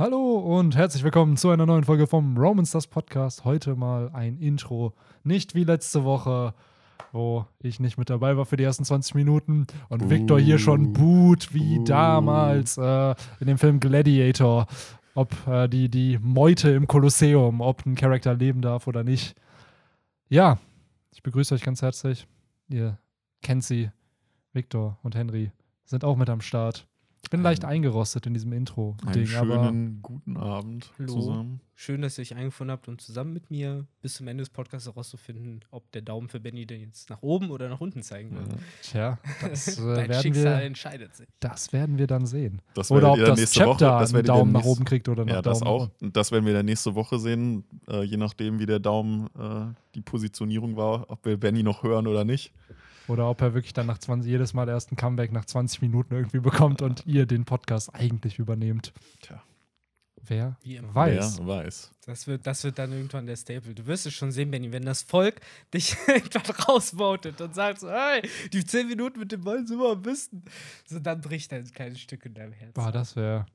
Hallo und herzlich willkommen zu einer neuen Folge vom Roman Stars Podcast. Heute mal ein Intro. Nicht wie letzte Woche, wo ich nicht mit dabei war für die ersten 20 Minuten und Victor hier schon boot wie damals äh, in dem Film Gladiator. Ob äh, die, die Meute im Kolosseum, ob ein Charakter leben darf oder nicht. Ja, ich begrüße euch ganz herzlich. Ihr kennt sie. Victor und Henry sind auch mit am Start. Ich bin leicht eingerostet in diesem Einen Intro-Ding, aber schönen guten Abend Hallo. zusammen. Schön, dass ihr euch eingefunden habt, um zusammen mit mir bis zum Ende des Podcasts herauszufinden, ob der Daumen für Benny denn jetzt nach oben oder nach unten zeigen wird. tja, das, äh, Dein werden Schicksal wir, entscheidet sich. das werden wir dann sehen. Das Oder ob das nächste Chapter Woche, das einen Daumen nach oben kriegt oder nach Ja, das Daumen auch. unten. Das werden wir dann nächste Woche sehen, äh, je nachdem, wie der Daumen äh, die Positionierung war, ob wir Benny noch hören oder nicht. Oder ob er wirklich dann nach 20, jedes Mal erst ein Comeback nach 20 Minuten irgendwie bekommt und ihr den Podcast eigentlich übernehmt. Tja, Wer weiß. wer weiß. Das wird, das wird dann irgendwann der Staple. Du wirst es schon sehen, Benny, wenn das Volk dich irgendwann rausvotet und sagt so, hey, die 10 Minuten mit dem wollen sie immer am besten. So, dann bricht ein kleines Stück in deinem Herzen. Boah, das wäre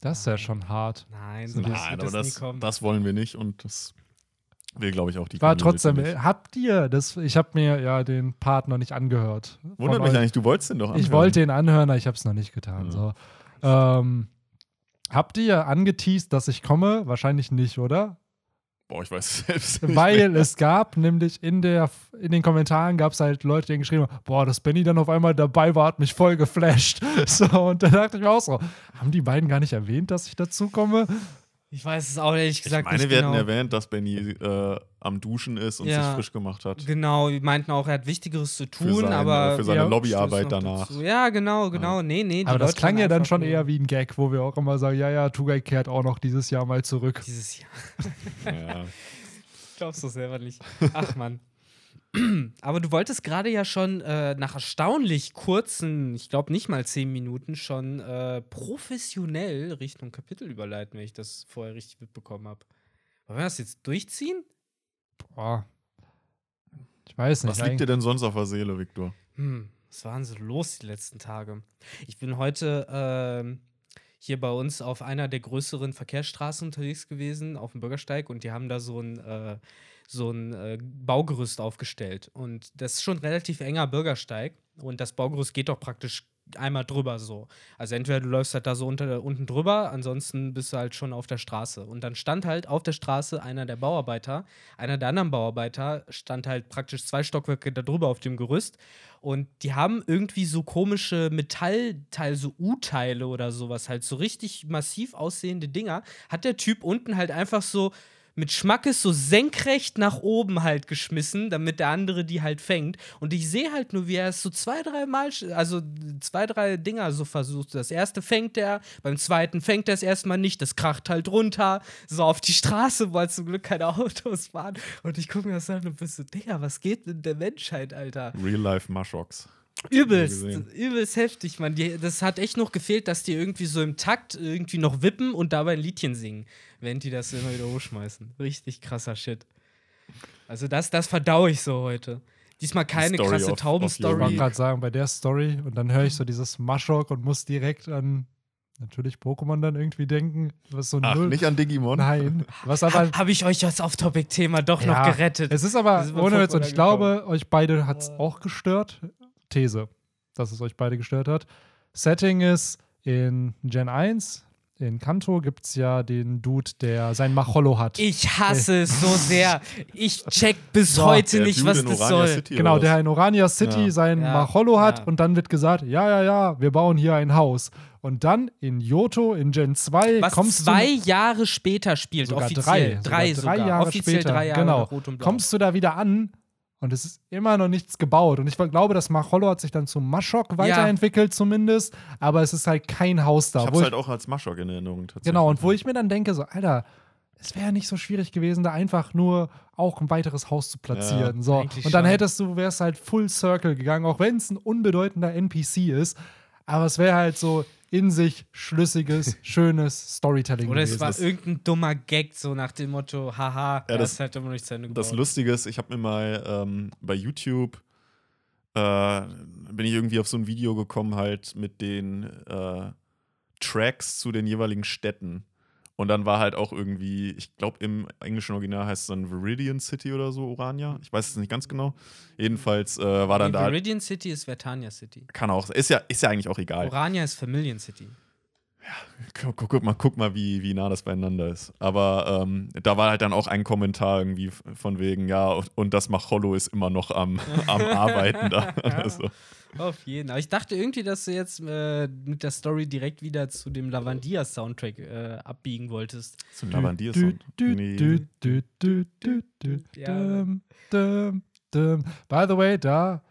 das wär schon hart. Nein, so Nein, das aber das, das, nie kommen. das wollen wir nicht und das will, glaube ich, auch die War Community trotzdem, nicht. habt ihr das? Ich habe mir ja den Part noch nicht angehört. Wundert mich euch. eigentlich, du wolltest den doch anhören. Ich wollte ihn anhören, aber ich habe es noch nicht getan. Ja. So. Ähm, habt ihr angeteased, dass ich komme? Wahrscheinlich nicht, oder? Boah, ich weiß selbst nicht Weil mehr. es gab nämlich in, der, in den Kommentaren gab es halt Leute, die geschrieben haben, boah, dass Benny dann auf einmal dabei war, hat mich voll geflasht. So, und da dachte ich mir auch so, haben die beiden gar nicht erwähnt, dass ich dazu komme? Ich weiß es auch ehrlich Ich gesagt meine, nicht wir genau. hätten erwähnt, dass Benny äh, am Duschen ist und Ja. sich frisch gemacht hat. Genau, die meinten auch, er hat Wichtigeres zu tun, sein- aber für seine Ja, Lobbyarbeit danach. dazu. Ja, genau, genau. Nee, nee. die Aber das Leute klang ja dann schon nur eher wie ein Gag, wo wir auch immer sagen, ja, ja, Tugay kehrt auch noch dieses Jahr mal zurück. Dieses Jahr. Ja. Glaubst du selber nicht. Ach, Mann. Aber du wolltest gerade ja schon äh, nach erstaunlich kurzen, ich glaube nicht mal zehn Minuten, schon äh, professionell Richtung Kapitel überleiten, wenn ich das vorher richtig mitbekommen habe. Wollen wir das jetzt durchziehen? Boah. Ich weiß nicht. Was liegt dir denn sonst auf der Seele, Viktor? Hm, was waren so los die letzten Tage? Ich bin heute ähm, hier bei uns auf einer der größeren Verkehrsstraßen unterwegs gewesen, auf dem Bürgersteig, und die haben da so ein, äh, so ein äh, Baugerüst aufgestellt. Und das ist schon ein relativ enger Bürgersteig. Und das Baugerüst geht doch praktisch einmal drüber so. Also entweder du läufst halt da so unter, unten drüber, ansonsten bist du halt schon auf der Straße. Und dann stand halt auf der Straße einer der Bauarbeiter, einer der anderen Bauarbeiter stand halt praktisch zwei Stockwerke da drüber auf dem Gerüst. Und die haben irgendwie so komische Metallteile, so U-Teile oder sowas, halt so richtig massiv aussehende Dinger. Hat der Typ unten halt einfach so mit Schmackes so senkrecht nach oben halt geschmissen, damit der andere die halt fängt. Und ich sehe halt nur, wie er es so zwei, drei Mal, also zwei, drei Dinger so versucht. Das erste fängt er, beim zweiten fängt er es erstmal nicht, das kracht halt runter, so auf die Straße, weil zum Glück keine Autos fahren. Und ich gucke mir das an und bin so, Digga, was geht mit der Menschheit, Alter? Real-Life Mushox. Übelst, übelst heftig, Mann. Die, das hat echt noch gefehlt, dass die irgendwie so im Takt irgendwie noch wippen und dabei ein Liedchen singen, während die das immer wieder hochschmeißen. Richtig krasser Shit. Also das, das verdau ich so heute. Diesmal keine Story krasse of Ich wollte Taubenstory. gerade sagen, bei der Story und dann höre ich so dieses Maschok und muss direkt an natürlich Pokémon dann irgendwie denken. Was so Ach, null. nicht an Digimon? Nein. Was aber. Habe ich euch als Off-Topic-Thema doch Ja, noch gerettet? Es ist aber, ohne Witz, und ich glaube, euch beide hat es auch gestört. These, dass es euch beide gestört hat. Setting ist in Gen 1, in Kanto gibt es ja den Dude, der sein Machollo hat. Ich hasse es so sehr. Ich check bis So, heute nicht, Dude was das soll. City Genau, der in Orania City Ja. sein Ja, Macholo hat ja. und dann wird gesagt, ja, ja, ja, wir bauen hier ein Haus. Und dann in Johto, in Gen 2, Was kommst zwei du Jahre später spielt, sogar offiziell. drei, drei, sogar drei sogar. Jahre offiziell später, drei Jahre genau, nach Rot und Blau. kommst du da wieder an und es ist immer noch nichts gebaut. Und ich glaube, das Macholo hat sich dann zu Maschok weiterentwickelt zumindest, aber es ist halt kein Haus da. Ich wo hab's ich- halt auch als Maschok in Erinnerung tatsächlich. Genau, und wo ich mir dann denke, so, Alter, es wäre ja nicht so schwierig gewesen, da einfach nur auch ein weiteres Haus zu platzieren. so. eigentlich Und dann schon. hättest du, wärst halt Full Circle gegangen, auch wenn es ein unbedeutender NPC ist. Aber es wäre halt so in sich schlüssiges, schönes Storytelling Oder gewesen. es war irgendein dummer Gag, so nach dem Motto, haha, ja, das- das ist halt immer noch nicht zu Ende gebaut. Das Lustige ist, ich habe mir mal ähm, bei YouTube äh, bin ich irgendwie auf so ein Video gekommen, halt mit den äh, Tracks zu den jeweiligen Städten. Und dann war halt auch irgendwie, ich glaube, im englischen Original heißt es dann Viridian City oder so, Orania. Ich weiß es nicht ganz genau. Jedenfalls äh, war dann Nee, da. Viridian City ist Vertania City. Kann auch. Ist ja, ist ja eigentlich auch egal. Orania ist Vermilion City. Guck, guck, guck mal, guck mal wie, wie nah das beieinander ist. Aber ähm, da war halt dann auch ein Kommentar irgendwie von wegen, ja, und, und das Macholo ist immer noch am, am Arbeiten da. Also, Auf jeden. Aber ich dachte irgendwie, dass du jetzt äh, mit der Story direkt wieder zu dem Lavandia-Soundtrack äh, abbiegen wolltest. zum Lavandier-Sound. Du, Nee. Ja. By the way, da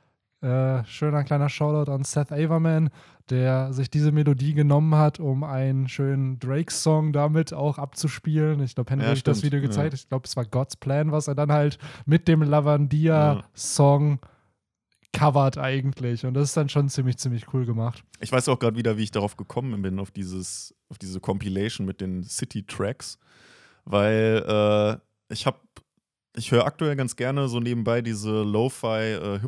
äh, schöner kleiner Shoutout an Seth Averman, der sich diese Melodie genommen hat, um einen schönen Drake-Song damit auch abzuspielen. Ich glaube, Henry Ja, hat euch das Video ja. gezeigt. Ich glaube, es war God's Plan, was er dann halt mit dem Lavandia-Song covert eigentlich. Und das ist dann schon ziemlich, ziemlich cool gemacht. Ich weiß auch gerade wieder, wie ich darauf gekommen bin, auf, dieses, auf diese Compilation mit den City-Tracks. Weil äh, ich habe, ich höre aktuell ganz gerne so nebenbei diese Lo-Fi äh.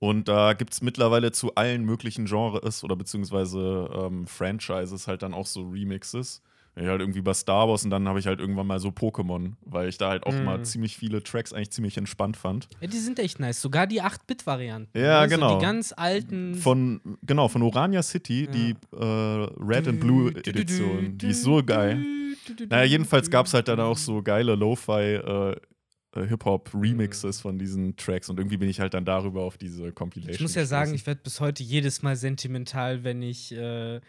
Und da gibt es mittlerweile zu allen möglichen Genres oder beziehungsweise ähm, Franchises halt dann auch so Remixes. Ich halt irgendwie bei Star Wars und dann habe ich halt irgendwann mal so Pokémon, weil ich da halt auch Mhm. mal ziemlich viele Tracks eigentlich ziemlich entspannt fand. Ja, die sind echt nice. Sogar die 8-Bit-Varianten. Ja, ne? So genau. die ganz alten. Von, genau, von Orania City, Ja. die äh, Red and Blue Edition. Die ist so geil. Naja, jedenfalls gab es halt dann auch so geile Lo-Fi äh, Hip-Hop-Remixes von diesen Tracks und irgendwie bin ich halt dann darüber auf diese Compilation. Ich muss ja sagen, ich werde bis heute jedes Mal sentimental, wenn ich das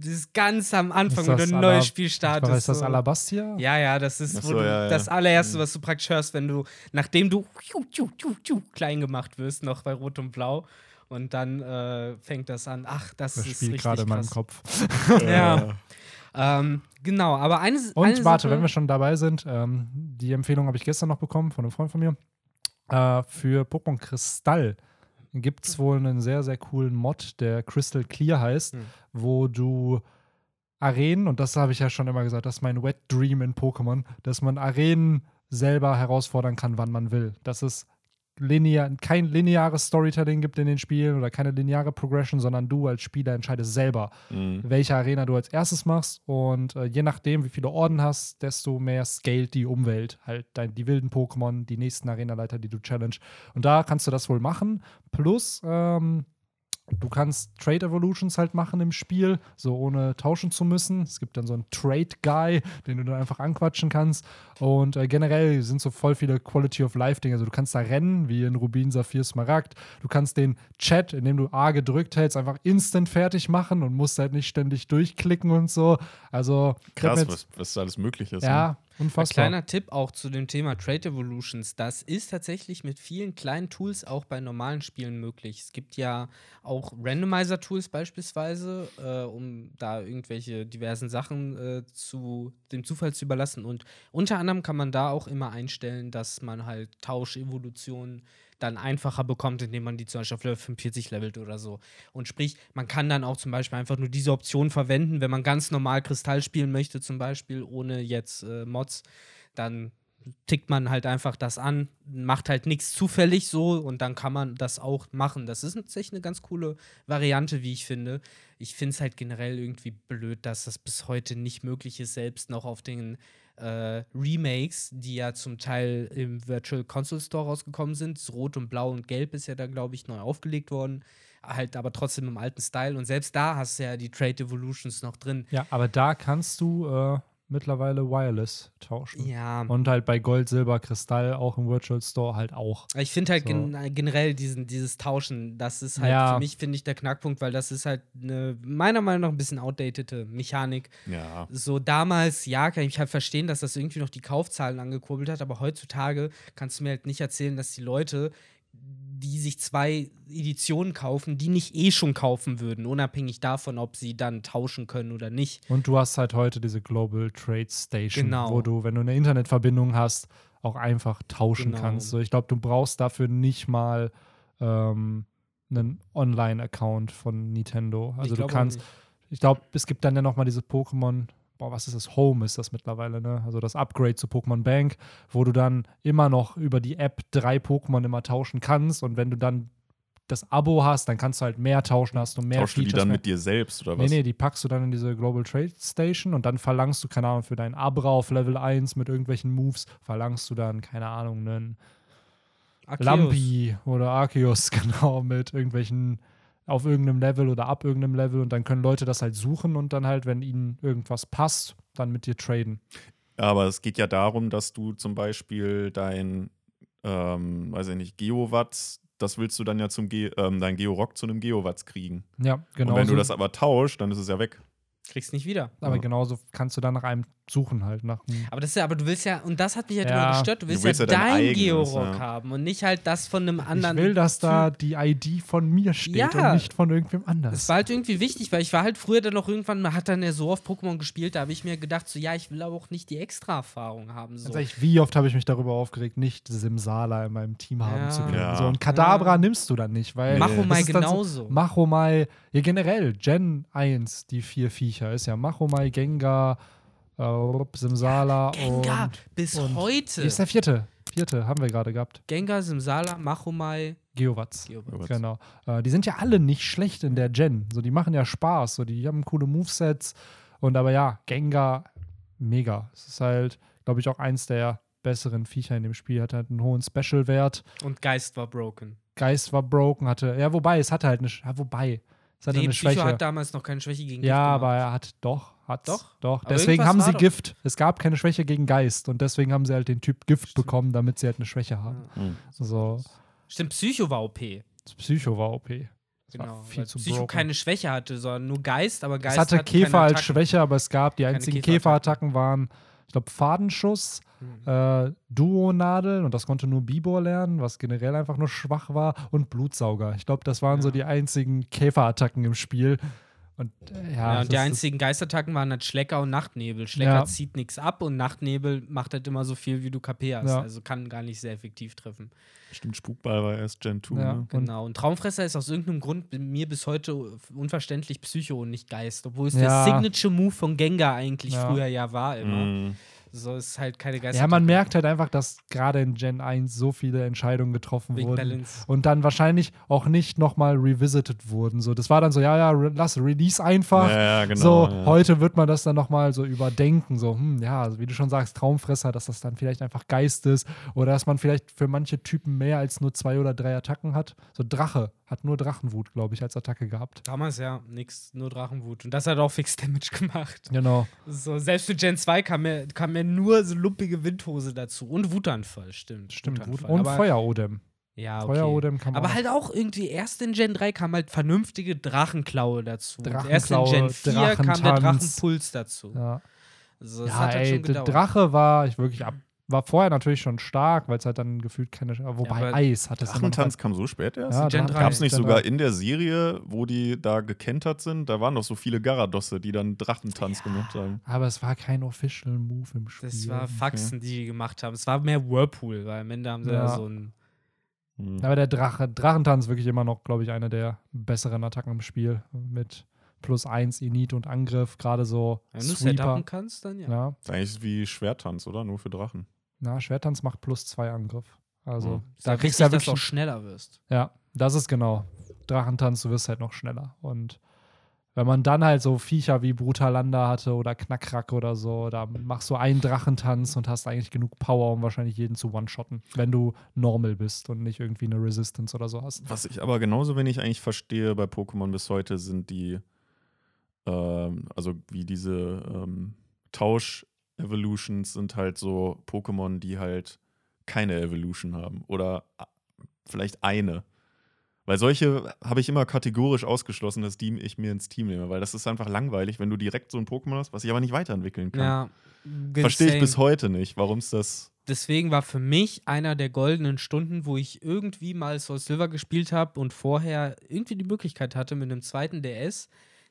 dieses ganz am Anfang, wenn du ein neues Spiel startest. Ist das Alabastia? Ja, ja, das ist so, ja, ja. das allererste, was du praktisch hörst, wenn du, nachdem du klein gemacht wirst, noch bei Rot und Blau. Und dann äh, fängt das an. Ach, das, das ist Spiel richtig gerade in meinem Kopf. ja. Ähm, genau, aber eine, Und eine warte, Sache, wenn wir schon dabei sind, ähm, die Empfehlung habe ich gestern noch bekommen von einem Freund von mir. Äh, für Pokémon Kristall gibt es wohl einen sehr, sehr coolen Mod, der Crystal Clear heißt, Hm. wo du Arenen, und das habe ich ja schon immer gesagt, das ist mein Wet Dream in Pokémon, dass man Arenen selber herausfordern kann, wann man will. Dass es linear, kein lineares Storytelling gibt in den Spielen oder keine lineare Progression, sondern du als Spieler entscheidest selber, Mhm. welche Arena du als erstes machst. Und äh, je nachdem, wie viele Orden hast, desto mehr scaled die Umwelt. Halt dein, die wilden Pokémon, die nächsten Arenaleiter, die du challenge. Und da kannst du das wohl machen. Plus, ähm, du kannst Trade Evolutions halt machen im Spiel, so ohne tauschen zu müssen. Es gibt dann so einen Trade Guy, den du dann einfach anquatschen kannst. Und äh, generell sind so voll viele Quality of Life Dinge. Also du kannst da rennen, wie in Rubin, Saphir, Smaragd. Du kannst den Chat, indem du A gedrückt hältst, einfach instant fertig machen und musst halt nicht ständig durchklicken und so. Also Krass, jetzt- was, was da alles möglich ist. ne? Ja, Ein unfassbar. kleiner Tipp auch zu dem Thema Trade Evolutions. Das ist tatsächlich mit vielen kleinen Tools auch bei normalen Spielen möglich. Es gibt ja auch Randomizer-Tools beispielsweise, äh, um da irgendwelche diversen Sachen äh, zu dem Zufall zu überlassen. Und unter anderem kann man da auch immer einstellen, dass man halt Tauschevolutionen dann einfacher bekommt, indem man die zum Beispiel auf Level 45 levelt oder so. Und sprich, man kann dann auch zum Beispiel einfach nur diese Option verwenden, wenn man ganz normal Kristall spielen möchte, zum Beispiel, ohne jetzt äh, Mods, dann tickt man halt einfach das an, macht halt nichts zufällig so und dann kann man das auch machen. Das ist tatsächlich eine ganz coole Variante, wie ich finde. Ich finde es halt generell irgendwie blöd, dass das bis heute nicht möglich ist, selbst noch auf den äh, Remakes, die ja zum Teil im Virtual Console Store rausgekommen sind. Rot und Blau und Gelb ist ja da, glaube ich, neu aufgelegt worden. Halt aber trotzdem im alten Style. Und selbst da hast du ja die Trade Evolutions noch drin. Ja, aber da kannst du äh, mittlerweile Wireless tauschen. Ja. Und halt bei Gold, Silber, Kristall auch im Virtual Store halt auch. Ich finde halt So. gen generell diesen, dieses Tauschen, das ist halt Ja. für mich, finde ich, der Knackpunkt, weil das ist halt eine, meiner Meinung nach ein bisschen outdatete Mechanik. Ja. So damals, ja, kann ich halt verstehen, dass das irgendwie noch die Kaufzahlen angekurbelt hat, aber heutzutage kannst du mir halt nicht erzählen, dass die Leute, die sich zwei Editionen kaufen, die nicht eh schon kaufen würden, unabhängig davon, ob sie dann tauschen können oder nicht. Und du hast halt heute diese Global Trade Station, Genau. wo du, wenn du eine Internetverbindung hast, auch einfach tauschen Genau. kannst. So, ich glaube, du brauchst dafür nicht mal ähm, einen Online-Account von Nintendo. Also du kannst, ich glaube, es gibt dann ja noch mal diese Pokémon, boah, was ist das? Home ist das mittlerweile, ne? Also das Upgrade zu Pokémon Bank, wo du dann immer noch über die App drei Pokémon immer tauschen kannst und wenn du dann das Abo hast, dann kannst du halt mehr tauschen, hast du mehr Tauschst du die Features. dann mehr. mit dir selbst oder Nee, was? nee, die packst du dann in diese Global Trade Station und dann verlangst du, keine Ahnung, für deinen Abra auf Level 1 mit irgendwelchen Moves, verlangst du dann, keine Ahnung, einen Arceus. Lampi oder Arceus, genau, mit irgendwelchen auf irgendeinem Level oder ab irgendeinem Level und dann können Leute das halt suchen und dann halt, wenn ihnen irgendwas passt, dann mit dir traden. Aber es geht ja darum, dass du zum Beispiel dein, ähm, weiß ich nicht, Geowatts, das willst du dann ja zum Ge ähm, dein Georock zu einem Geowatts kriegen. Ja, genau. Und wenn du das aber tauschst, dann ist es ja weg. Kriegst nicht wieder. aber Ja. genauso kannst du dann nach einem suchen halt, nach Aber das ist ja, aber du willst ja, und das hat mich halt Ja. immer gestört, du willst, willst ja, ja dein eigenes, Georock ja. haben und nicht halt das von einem anderen. Ich will, dass da die ID von mir steht Ja. und nicht von irgendwem anders. Das war halt irgendwie wichtig, weil ich war halt früher dann noch irgendwann, man hat dann ja so oft Pokémon gespielt, da habe ich mir gedacht, so ja, ich will aber auch nicht die Extra-Erfahrung haben. So. Ganz ehrlich, wie oft habe ich mich darüber aufgeregt, nicht Simsala in meinem Team haben zu können. Ja. So, und Kadabra Ja. nimmst du dann nicht, weil. Machomai ist dann genauso. So, Machomai, ja generell, Gen 1, die vier Viecher, ist ja Machomai, Gengar, äh, Simsala Gengar, und. bis und- heute. Ist der vierte. Vierte haben wir gerade gehabt. Gengar, Simsala, Machomai, Geowatz. Geobat. Genau. Äh, die sind ja alle nicht schlecht in der Gen. So, die machen ja Spaß. So, die haben coole Movesets. Und aber ja, Gengar, mega. Es ist halt, glaube ich, auch eins der besseren Viecher in dem Spiel. Hat halt einen hohen Special-Wert. Und Geist war broken. Geist war broken, hatte. Ja, wobei, es hatte halt eine. Ja, wobei. Hatte Nee, eine Psycho Schwäche. hat damals noch keine Schwäche gegen Gift ja, gemacht. aber er hat doch. Hat's, Doch? Doch. Aber Deswegen haben sie doch. Gift. Es gab keine Schwäche gegen Geist. Und deswegen haben sie halt den Typ Gift bekommen, damit sie halt eine Schwäche haben. Hm. So. Stimmt, Psycho war OP. Das Psycho war OP. Das war Genau. viel weil zu Psycho broken. keine Schwäche hatte, sondern nur Geist, aber Geist Es hatte hat Käfer keine als. Schwäche, aber es gab die einzigen Käferattacken. Käferattacken waren, ich glaube, Fadenschuss, Hm. äh, Duonadeln und das konnte nur Bibor lernen, was generell einfach nur schwach war und Blutsauger. Ich glaube, das waren so Ja. die einzigen Käferattacken im Spiel. Und äh, ja, Ja, und die einzigen Geistattacken waren halt Schlecker und Nachtnebel. Schlecker Ja. zieht nichts ab und Nachtnebel macht halt immer so viel, wie du KP hast. Ja. Also kann gar nicht sehr effektiv treffen. Stimmt, Spukball war erst Gen 2. Ja. Ne? Und- Genau. Und Traumfresser ist aus irgendeinem Grund mir bis heute unverständlich Psycho und nicht Geist. Obwohl es Ja. der Signature-Move von Gengar eigentlich Ja. früher ja war immer. Mhm. So ist halt keine Geist. ja, man merkt halt einfach, dass gerade in Gen 1 so viele Entscheidungen getroffen Wegen wurden. Balance. Und dann wahrscheinlich auch nicht nochmal revisited wurden. So, das war dann so, ja, ja, re lass Release einfach. Ja, ja, genau. so, ja. heute wird man das dann nochmal so überdenken. So, hm, ja, wie du schon sagst, Traumfresser, dass das dann vielleicht einfach Geist ist. Oder dass man vielleicht für manche Typen mehr als nur zwei oder drei Attacken hat. So, Drache hat nur Drachenwut, glaube ich, als Attacke gehabt. Damals ja, nix, nur Drachenwut. Und das hat auch Fix Damage gemacht. Genau. So, selbst für Gen 2 kam mir, kam mir nur so lumpige Windhose dazu. Und Wutanfall, stimmt. Stimmt. Wut. Wutanfall. Und Feuerodem. Ja, okay. Feuerodem kann man Aber halt auch irgendwie erst in Gen 3 kam halt vernünftige Drachenklaue dazu. Und erst in Drachenklaue, Gen 4 kam der. Drachenpuls dazu. Ja, Also, ja hat halt ey, schon der. Drache war ich wirklich ab. War vorher natürlich schon stark, weil es halt dann gefühlt keine. Wobei aber Eis hat es immer noch Drachentanz kam so spät erst? Ja, Gen Dra- 3. Gab es nicht Gen sogar 3. in der Serie, wo die da gekentert sind? Da waren doch so viele Garadosse, die dann Drachentanz gemacht haben. Aber es war kein Official Move im Spiel. Das war Faxen, die die gemacht haben. Es war mehr Whirlpool, weil am Ende haben sie Ja. ja so ein. Hm. Aber der Drache, Drachentanz wirklich immer noch, glaube ich, einer der besseren Attacken im Spiel. Mit plus eins Init und Angriff, gerade so Wenn du Sweeper. Setupen kannst, dann ja. Ja. Ist eigentlich wie Schwerttanz, oder? Nur für Drachen. Na, Schwertanz macht plus zwei Angriff. Also, Mhm. Ist da kriegst du ja wichtig, dass du auch wirklich. schneller wirst. Ja, das ist genau. Drachentanz, du wirst halt noch schneller. Und wenn man dann halt so Viecher wie Brutalanda hatte oder Knackrack oder so, da machst du einen Drachentanz und hast eigentlich genug Power, um wahrscheinlich jeden zu one-shotten, wenn du normal bist und nicht irgendwie eine Resistance oder so hast. Was ich aber genauso wenig eigentlich verstehe bei Pokémon bis heute, sind die, ähm, also wie diese ähm, Tausch-Evolutions sind halt so Pokémon, die halt keine Evolution haben. Oder a- vielleicht eine. Weil solche habe ich immer kategorisch ausgeschlossen, dass die ich mir ins Team nehme, weil das ist einfach langweilig, wenn du direkt so ein Pokémon hast, was ich aber nicht weiterentwickeln kann. Ja. Verstehe ich bis heute nicht, warum es das. deswegen war für mich einer der goldenen Stunden, wo ich irgendwie mal Soul Silver gespielt habe und vorher irgendwie die Möglichkeit hatte, mit einem zweiten DS